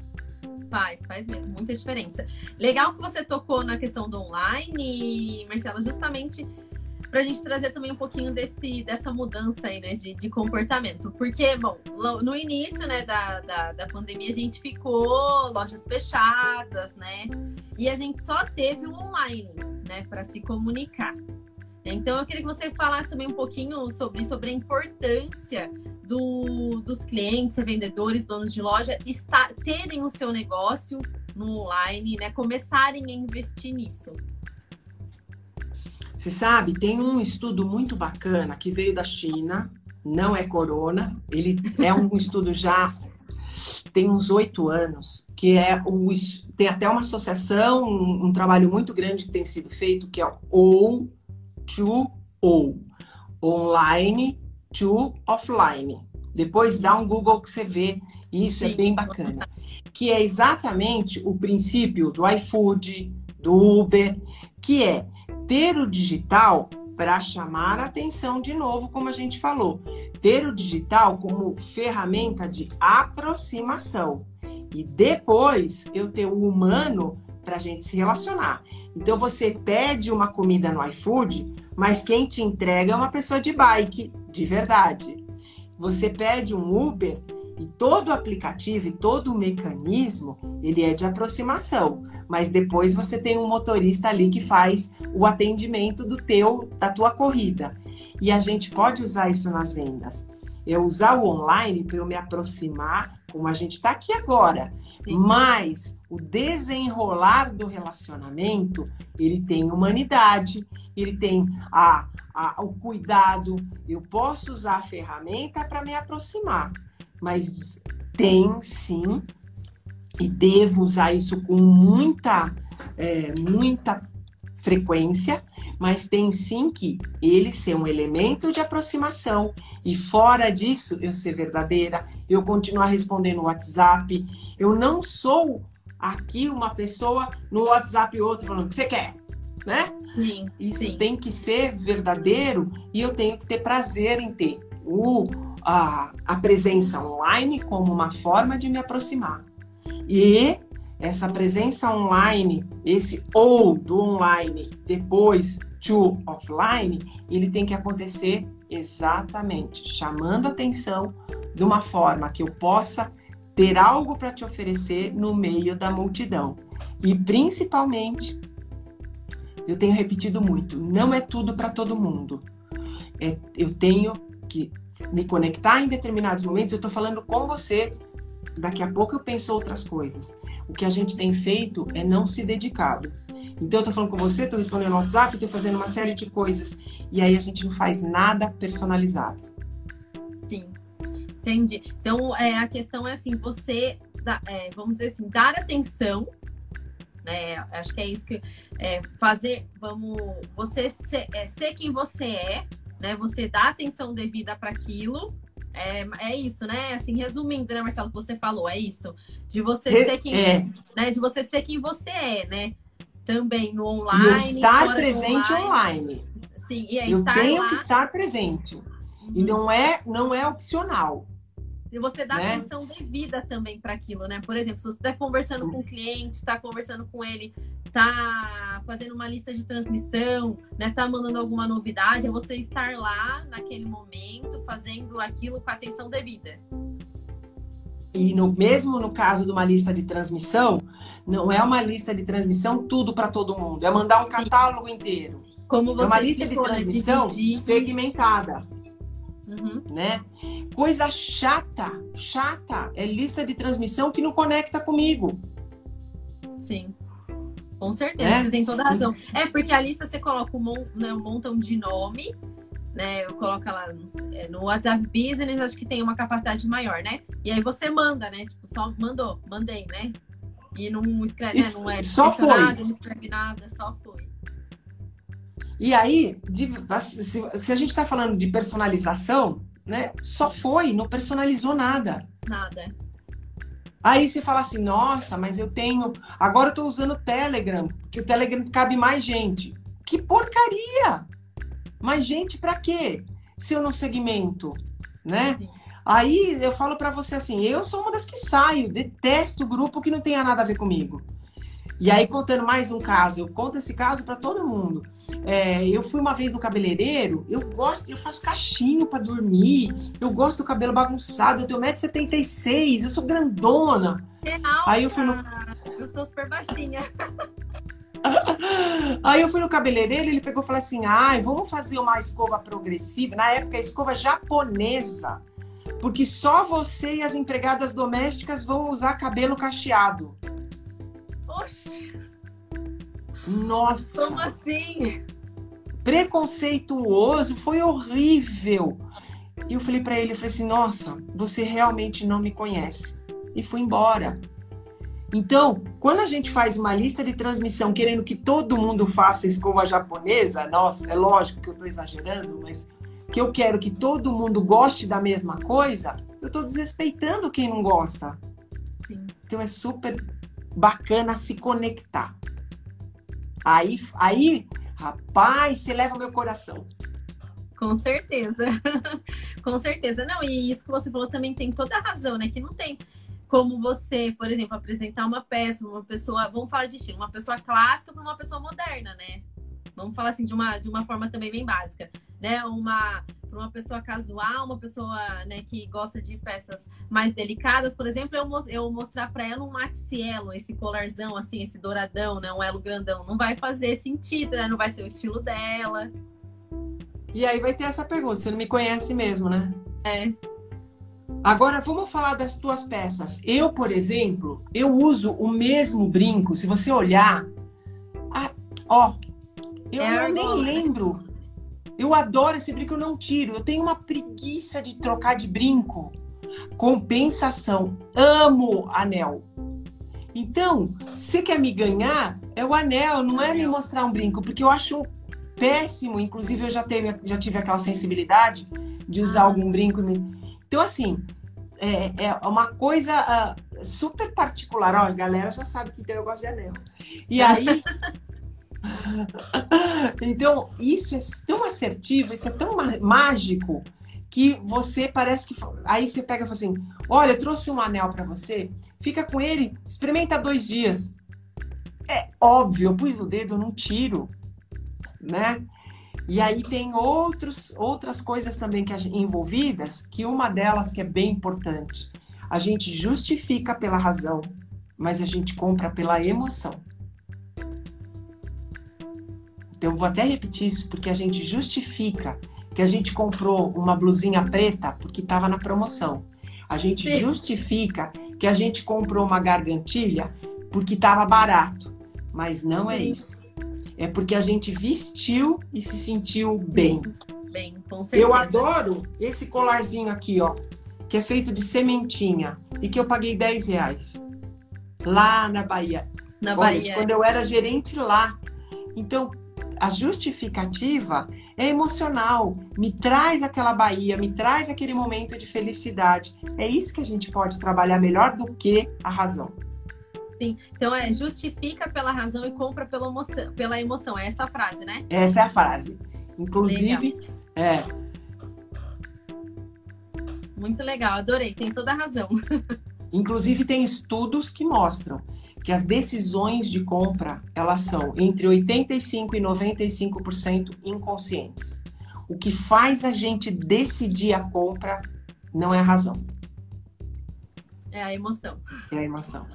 Faz, faz mesmo, muita diferença. Legal que você tocou na questão do online, Marcela, justamente para a gente trazer também um pouquinho desse, dessa mudança aí, né, de, de comportamento. Porque, bom, no início, né, da, da, da pandemia, a gente ficou lojas fechadas, né, e a gente só teve o online, né, para se comunicar. Então, eu queria que você falasse também um pouquinho sobre, sobre a importância do, dos clientes, vendedores, donos de loja, está, terem o seu negócio no online, né? Começarem a investir nisso. Você sabe, tem um estudo muito bacana que veio da China, não é corona, ele é um <laughs> estudo já tem uns oito anos, que é o tem até uma associação, um, um trabalho muito grande que tem sido feito, que é o to O. Online to offline. Depois dá um Google que você vê, isso é Sim. é bem bacana. Que é exatamente o princípio do iFood, do Uber, que é ter o digital para chamar a atenção de novo, como a gente falou. Ter o digital como ferramenta de aproximação. E depois eu ter o humano para a gente se relacionar. Então você pede uma comida no iFood, mas quem te entrega é uma pessoa de bike, de verdade. Você pede um Uber e todo o aplicativo e todo o mecanismo, ele é de aproximação, mas depois você tem um motorista ali que faz o atendimento do teu da tua corrida. E a gente pode usar isso nas vendas. Eu usar o online para eu me aproximar, como a gente está aqui agora. Sim. Mas o desenrolar do relacionamento, ele tem humanidade, ele tem a, a, o cuidado. Eu posso usar a ferramenta para me aproximar, mas tem sim, e devo usar isso com muita, é, muita frequência, mas tem sim que ele ser um elemento de aproximação e fora disso eu ser verdadeira, eu continuar respondendo no WhatsApp, eu não sou aqui uma pessoa no WhatsApp e outro falando o que você quer, né? Sim, Isso sim. tem que ser verdadeiro e eu tenho que ter prazer em ter o, a, a presença online como uma forma de me aproximar. E essa presença online, esse ou do online depois to offline, ele tem que acontecer exatamente chamando atenção de uma forma que eu possa ter algo para te oferecer no meio da multidão. E principalmente, eu tenho repetido muito, não é tudo para todo mundo. É, eu tenho que me conectar em determinados momentos, eu estou falando com você, daqui a pouco eu penso outras coisas. O que a gente tem feito é não se dedicado. Então, eu tô falando com você, tô respondendo no WhatsApp, tô fazendo uma série de coisas. E aí a gente não faz nada personalizado. Entendi. Então, é, a questão é assim, você, é, vamos dizer assim, dar atenção, né? Acho que é isso que é, fazer, vamos, você ser, é, ser quem você é, né? Você dá atenção devida para aquilo, é, é isso, né? Assim, resumindo, né, Marcelo, que você falou, é isso. De você ser quem, é. né? De você ser quem você é, né? Também no online. E estar presente online. online. Sim, e é Eu tenho lá. que estar presente. Uhum. E não é, não é opcional. E você dá né? atenção devida também para aquilo, né? Por exemplo, se você está conversando com o cliente, está conversando com ele, tá fazendo uma lista de transmissão, né? Tá mandando alguma novidade, é você estar lá naquele momento, fazendo aquilo com atenção devida. E no mesmo no caso de uma lista de transmissão, não é uma lista de transmissão tudo para todo mundo, é mandar um catálogo inteiro. Como você é uma lista de né? transmissão Dividir. segmentada, Uhum. né? Coisa chata, chata, é lista de transmissão que não conecta comigo. Sim. Com certeza, Né? você tem toda a razão. É, porque a lista você coloca um, né, um montão de nome, né? Coloca lá no, é, no WhatsApp Business, acho que tem uma capacidade maior, né? E aí você manda, né? Tipo, só mandou, mandei, né? E não escreve, né? Isso, Não é só foi. não escreve nada, só foi. E aí, de- se, se a gente está falando de personalização, né? Só foi, não personalizou nada. Nada. Aí você fala assim, nossa, mas eu tenho. Agora eu tô usando o Telegram, que o Telegram cabe mais gente. Que porcaria! Mais gente pra quê? Se eu não segmento, né? Sim. Aí eu falo pra você assim, eu sou uma das que saio, detesto grupo que não tenha nada a ver comigo. E aí, contando mais um caso, eu conto esse caso pra todo mundo. É, eu fui uma vez no cabeleireiro, eu gosto, eu faço cachinho pra dormir, eu gosto do cabelo bagunçado, eu tenho 1,76m, eu sou grandona. É alta. Aí eu fui no- Eu sou super baixinha. <laughs> Aí eu fui no cabeleireiro, ele pegou e falou assim: ai, vamos fazer uma escova progressiva. Na época, escova japonesa. Porque só você e as empregadas domésticas vão usar cabelo cacheado. Oxe, Nossa, como assim? preconceituoso, foi horrível. E eu falei pra ele, eu falei assim, nossa, você realmente não me conhece. E fui embora. Então, quando a gente faz uma lista de transmissão querendo que todo mundo faça escova japonesa, nossa, é lógico que eu estou exagerando, mas que eu quero que todo mundo goste da mesma coisa, eu estou desrespeitando quem não gosta. Sim. Então é super bacana se conectar. Aí, aí, rapaz, você leva o meu coração. Com certeza. <laughs> Com certeza. Não, e isso que você falou também tem toda a razão, né? Que não tem. como você, por exemplo, apresentar uma peça, uma pessoa, vamos falar de estilo, uma pessoa clássica para uma pessoa moderna, né? Vamos falar assim de uma, de uma forma também bem básica, né? Uma para uma pessoa casual, uma pessoa né, que gosta de peças mais delicadas, por exemplo, eu, eu mostrar para ela um maxielo, esse colarzão assim, esse douradão, né, um elo grandão, não vai fazer sentido, né? Não vai ser o estilo dela. E aí vai ter essa pergunta, você não me conhece mesmo, né? É. Agora vamos falar das tuas peças. Eu, por exemplo, eu uso o mesmo brinco. Se você olhar, ah, ó, eu é nem né? lembro. Eu adoro esse brinco, eu não tiro. Eu tenho uma preguiça de trocar de brinco. Compensação. Amo anel. Então, você quer me ganhar? É o anel, não é me mostrar um brinco, porque eu acho péssimo. Inclusive, eu já, teve, já tive aquela sensibilidade de usar ah, algum brinco. Então, assim, é, é uma coisa uh, super particular. Ó, a galera já sabe que eu gosto de anel. E aí. <laughs> então, isso é tão assertivo, isso é tão mágico que você parece que. Aí você pega e fala assim: olha, eu trouxe um anel para você, fica com ele, experimenta dois dias. É óbvio, eu pus o dedo, não tiro, né? E aí tem outros, outras coisas também que envolvidas, que uma delas que é bem importante. A gente justifica pela razão, mas a gente compra pela emoção. Então, eu vou até repetir isso, porque a gente justifica que a gente comprou uma blusinha preta porque estava na promoção. A gente Sim. justifica que a gente comprou uma gargantilha porque estava barato. Mas não é isso. É porque a gente vestiu e se sentiu bem. Bem, com certeza. Eu adoro esse colarzinho aqui, ó, que é feito de sementinha e que eu paguei 10 reais. Lá na Bahia. Na Olha, Bahia. Quando eu era gerente lá. Então, a justificativa é emocional, me traz aquela Bahia, me traz aquele momento de felicidade. É isso que a gente pode trabalhar melhor do que a razão. Sim, então é justifica pela razão e compra pela emoção, pela emoção. É essa a frase, né? Essa é a frase. Inclusive, legal. é. Muito legal, adorei, tem toda a razão. <laughs> Inclusive, tem estudos que mostram que as decisões de compra elas são entre 85 e 95% inconscientes. O que faz a gente decidir a compra não é a razão. É a emoção. É a emoção.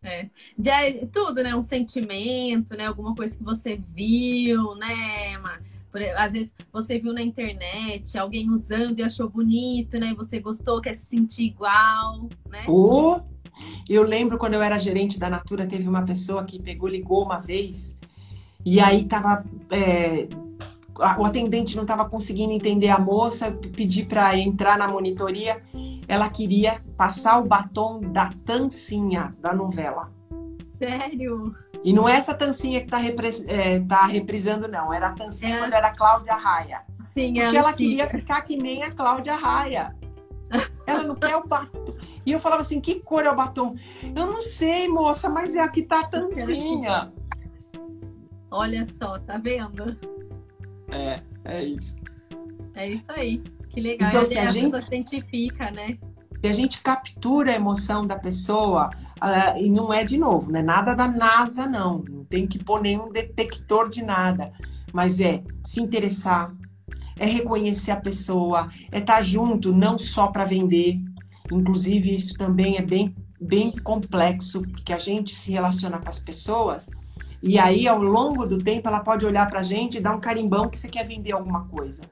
É. De, tudo, né? Um sentimento, né? Alguma coisa que você viu, né, Por, às vezes você viu na internet alguém usando e achou bonito, né? Você gostou, quer se sentir igual, né? Oh, eu lembro quando eu era gerente da Natura, teve uma pessoa que pegou, ligou uma vez, e aí tava. É, o atendente não estava conseguindo entender a moça, pedi para entrar na monitoria. Ela queria passar o batom da tancinha da novela. Sério? E não é essa tancinha que está é, tá reprisando, não. Era a tancinha é. quando era Cláudia Raia. Sim, Porque ela queria ficar que nem a Cláudia Raia. Ela não quer o batom. E eu falava assim, que cor é o batom? Eu não sei, moça, mas é aqui tá a tancinha. Olha só, tá vendo? É, é isso. É isso aí. Que legal. Então, se a, a gente se identifica, né? Se a gente captura a emoção da pessoa, uh, e não é de novo, né? Nada da NASA, não. Não tem que pôr nenhum detector de nada. Mas é se interessar, é reconhecer a pessoa, é estar tá junto, não só para vender. Inclusive, isso também é bem, bem complexo, porque a gente se relaciona com as pessoas e aí, ao longo do tempo, ela pode olhar para a gente e dar um carimbão que você quer vender alguma coisa.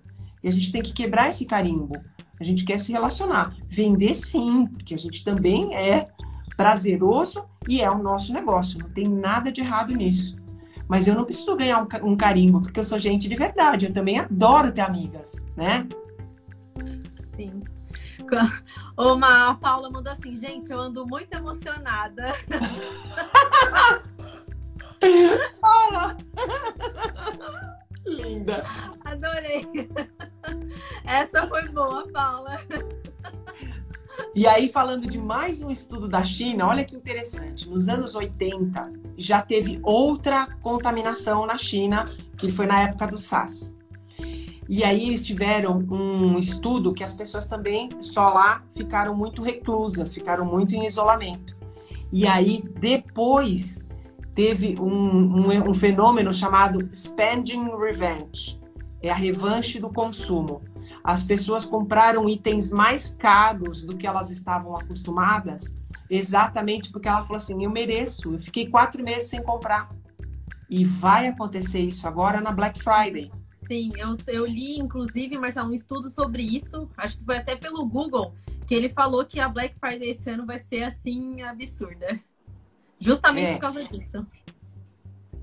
E a gente tem que quebrar esse carimbo. A gente quer se relacionar. Vender sim, porque a gente também é prazeroso e é o nosso negócio. Não tem nada de errado nisso. Mas eu não preciso ganhar um, carimbo, porque eu sou gente de verdade. Eu também adoro ter amigas, né? Sim. Uma, a Paula mandou assim, gente, eu ando muito emocionada. <laughs> Paula! <laughs> Linda! Adorei! Essa foi boa, Paula. E aí, falando de mais um estudo da China, olha que interessante. Nos anos 80, já teve outra contaminação na China, que foi na época do SARS. E aí eles tiveram um estudo que as pessoas também só lá ficaram muito reclusas, ficaram muito em isolamento. E aí depois teve um, um, um fenômeno chamado spending revenge, é a revanche do consumo. As pessoas compraram itens mais caros do que elas estavam acostumadas, exatamente porque ela falou assim: eu mereço. Eu fiquei quatro meses sem comprar. E vai acontecer isso agora na Black Friday. Sim, eu, eu li, inclusive, Marcelo, um estudo sobre isso, acho que foi até pelo Google, que ele falou que a Black Friday esse ano vai ser assim absurda. Justamente é. por causa disso.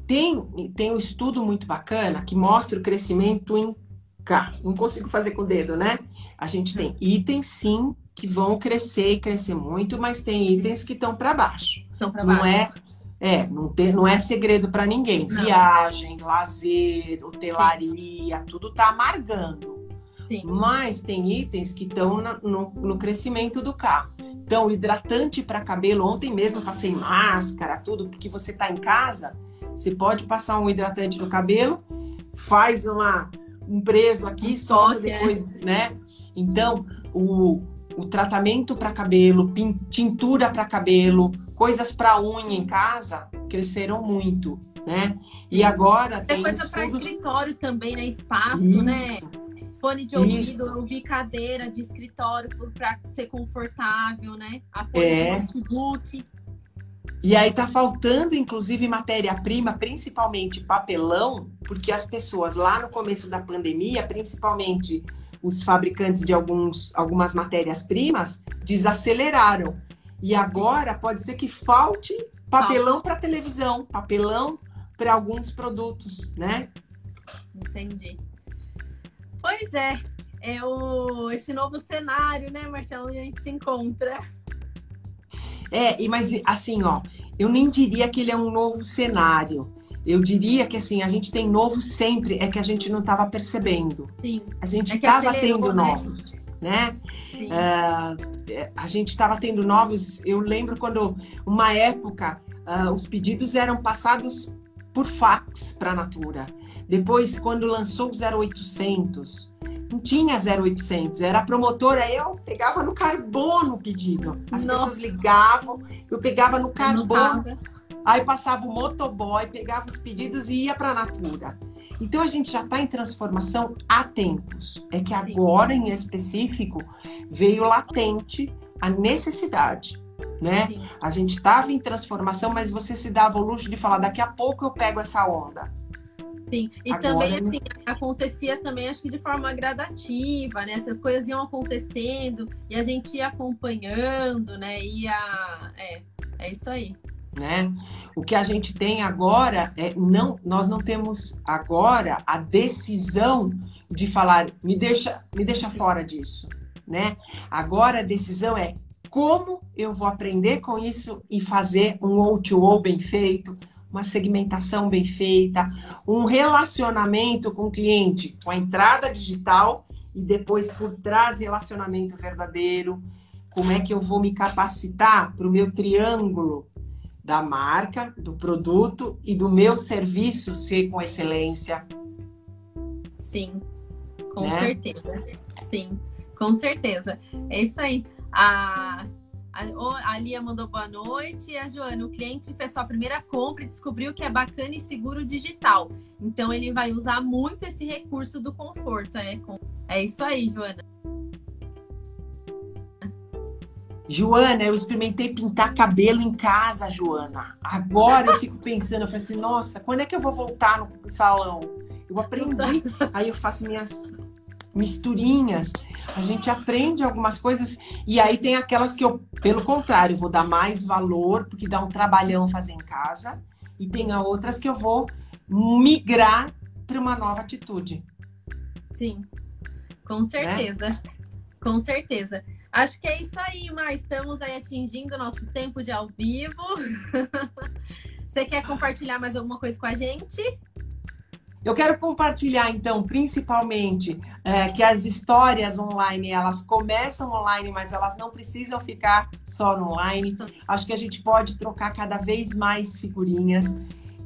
Tem, tem um estudo muito bacana que mostra o crescimento em K. Não consigo fazer com o dedo, né? A gente tem itens, sim, que vão crescer e crescer muito, mas tem itens que estão para baixo. Estão para baixo. Não é é, não, tem, não é segredo para ninguém. Não. Viagem, lazer, hotelaria, tudo tá amargando. Sim. Mas tem itens que estão no, no crescimento do carro. Então, hidratante para cabelo, ontem mesmo passei máscara, tudo, porque você tá em casa, você pode passar um hidratante no cabelo, faz uma, um preso aqui, um solta é. depois, é. né? Então, o, o tratamento para cabelo, tintura para cabelo, coisas para unha em casa cresceram muito, né? E agora tem, coisa estudos... para escritório também, né? Espaço, né? Isso. né? Fone de ouvido, Isso. eu vi cadeira de escritório para ser confortável, né? Apoio é. de notebook. E aí tá faltando, inclusive, matéria-prima, principalmente papelão, porque as pessoas lá no começo da pandemia, principalmente os fabricantes de alguns, algumas matérias-primas, desaceleraram. E agora pode ser que falte papelão para televisão, papelão para alguns produtos, né? Entendi. Pois é, é o, esse novo cenário, né, Marcelo, onde a gente se encontra. É, e mas assim, ó, eu nem diria que ele é um novo cenário. Eu diria que assim, a gente tem novo sempre, é que a gente não estava percebendo. Sim. A gente estava é tendo né? novos né? Uh, a gente estava tendo novos. Eu lembro quando, uma época, uh, os pedidos eram passados por fax para a Natura. Depois, quando lançou o 0800, não tinha 0800, era promotora, eu pegava no carbono o pedido. As Nossa. pessoas ligavam, eu pegava no carbono. Aí passava o motoboy, pegava os pedidos e ia para a Natura. Então a gente já está em transformação há tempos. É que Sim. agora, em específico, veio latente a necessidade. Né? A gente estava em transformação, mas você se dava o luxo de falar, daqui a pouco eu pego essa onda. Sim, e Agora, também assim, acontecia também acho que de forma gradativa, né? Essas coisas iam acontecendo e a gente ia acompanhando, né? Ia. É, é isso aí né? O que a gente tem agora é não, nós não temos agora a decisão de falar me deixa, me deixa fora disso, né? Agora a decisão é como eu vou aprender com isso e fazer um O2O bem feito, uma segmentação bem feita, um relacionamento com o cliente, com a entrada digital e depois por trás relacionamento verdadeiro. Como é que eu vou me capacitar para o meu triângulo da marca, do produto e do meu serviço ser com excelência. Sim, com né? certeza. Sim, com certeza. É isso aí. A, a, a Lia mandou boa noite. E a Joana, o cliente fez sua primeira compra e descobriu que é bacana e seguro digital. Então ele vai usar muito esse recurso do conforto. É, é isso aí, Joana. Joana, eu experimentei pintar cabelo em casa, Joana. Agora eu <laughs> fico pensando, eu falei assim, nossa, quando é que eu vou voltar no salão? Eu aprendi, aí eu faço minhas misturinhas. A gente aprende algumas coisas e aí tem aquelas que eu, pelo contrário, vou dar mais valor porque dá um trabalhão fazer em casa e tem outras que eu vou migrar para uma nova atitude. Sim, com certeza, né? com certeza. Acho que é isso aí, mas estamos aí atingindo o nosso tempo de ao vivo. <laughs> Você quer compartilhar mais alguma coisa com a gente? Eu quero compartilhar, então, principalmente é, que as histórias online, elas começam online, mas elas não precisam ficar só no online. Acho que a gente pode trocar cada vez mais figurinhas.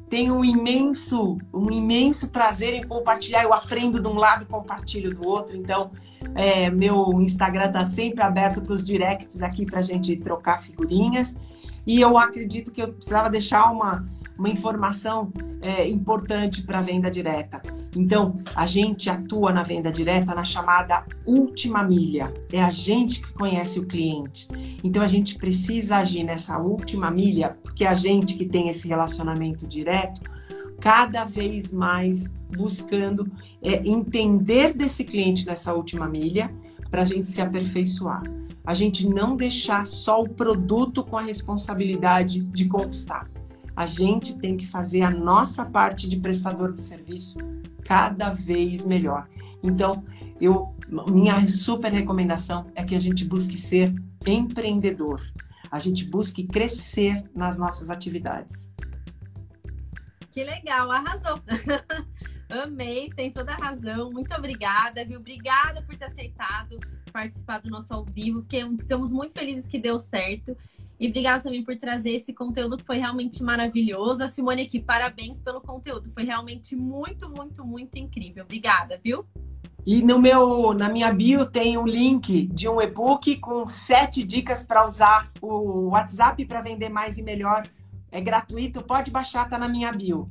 tenho um imenso, um imenso prazer em compartilhar. Eu aprendo de um lado e compartilho do outro. Então, é, meu Instagram está sempre aberto para os directs aqui para a gente trocar figurinhas. E eu acredito que eu precisava deixar uma, uma informação é, importante para a venda direta. Então, a gente atua na venda direta na chamada última milha. É a gente que conhece o cliente. Então, a gente precisa agir nessa última milha, porque a gente que tem esse relacionamento direto, cada vez mais buscando é, entender desse cliente nessa última milha para a gente se aperfeiçoar. A gente não deixar só o produto com a responsabilidade de conquistar. A gente tem que fazer a nossa parte de prestador de serviço cada vez melhor. Então, eu minha super recomendação é que a gente busque ser empreendedor. A gente busque crescer nas nossas atividades. Que legal, arrasou. <laughs> Amei, tem toda a razão. Muito obrigada, viu? Obrigada por ter aceitado participar do nosso ao vivo. Ficamos muito felizes que deu certo. E obrigada também por trazer esse conteúdo que foi realmente maravilhoso. A Simone aqui, parabéns pelo conteúdo. Foi realmente muito, muito, muito incrível. Obrigada, viu? E no meu, na minha bio tem um link de um e-book com sete dicas para usar o WhatsApp para vender mais e melhor. É gratuito, pode baixar, tá na minha bio.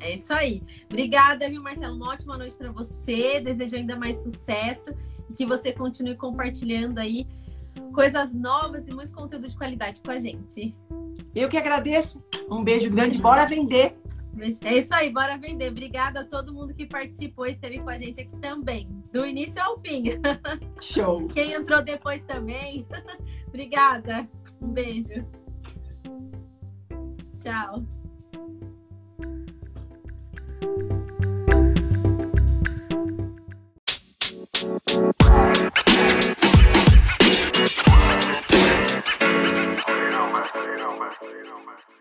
É isso aí. Obrigada, viu, Marcelo? Uma ótima noite para você. Desejo ainda mais sucesso e que você continue compartilhando aí coisas novas e muito conteúdo de qualidade com a gente. Eu que agradeço. Um beijo grande. Bora vender. É isso aí, bora vender. Obrigada a todo mundo que participou e esteve com a gente aqui também, do início ao fim. <laughs> Show. Quem entrou depois também. <laughs> Obrigada. Um beijo. Tchau. You don't mess, you don't mess, you don't mess.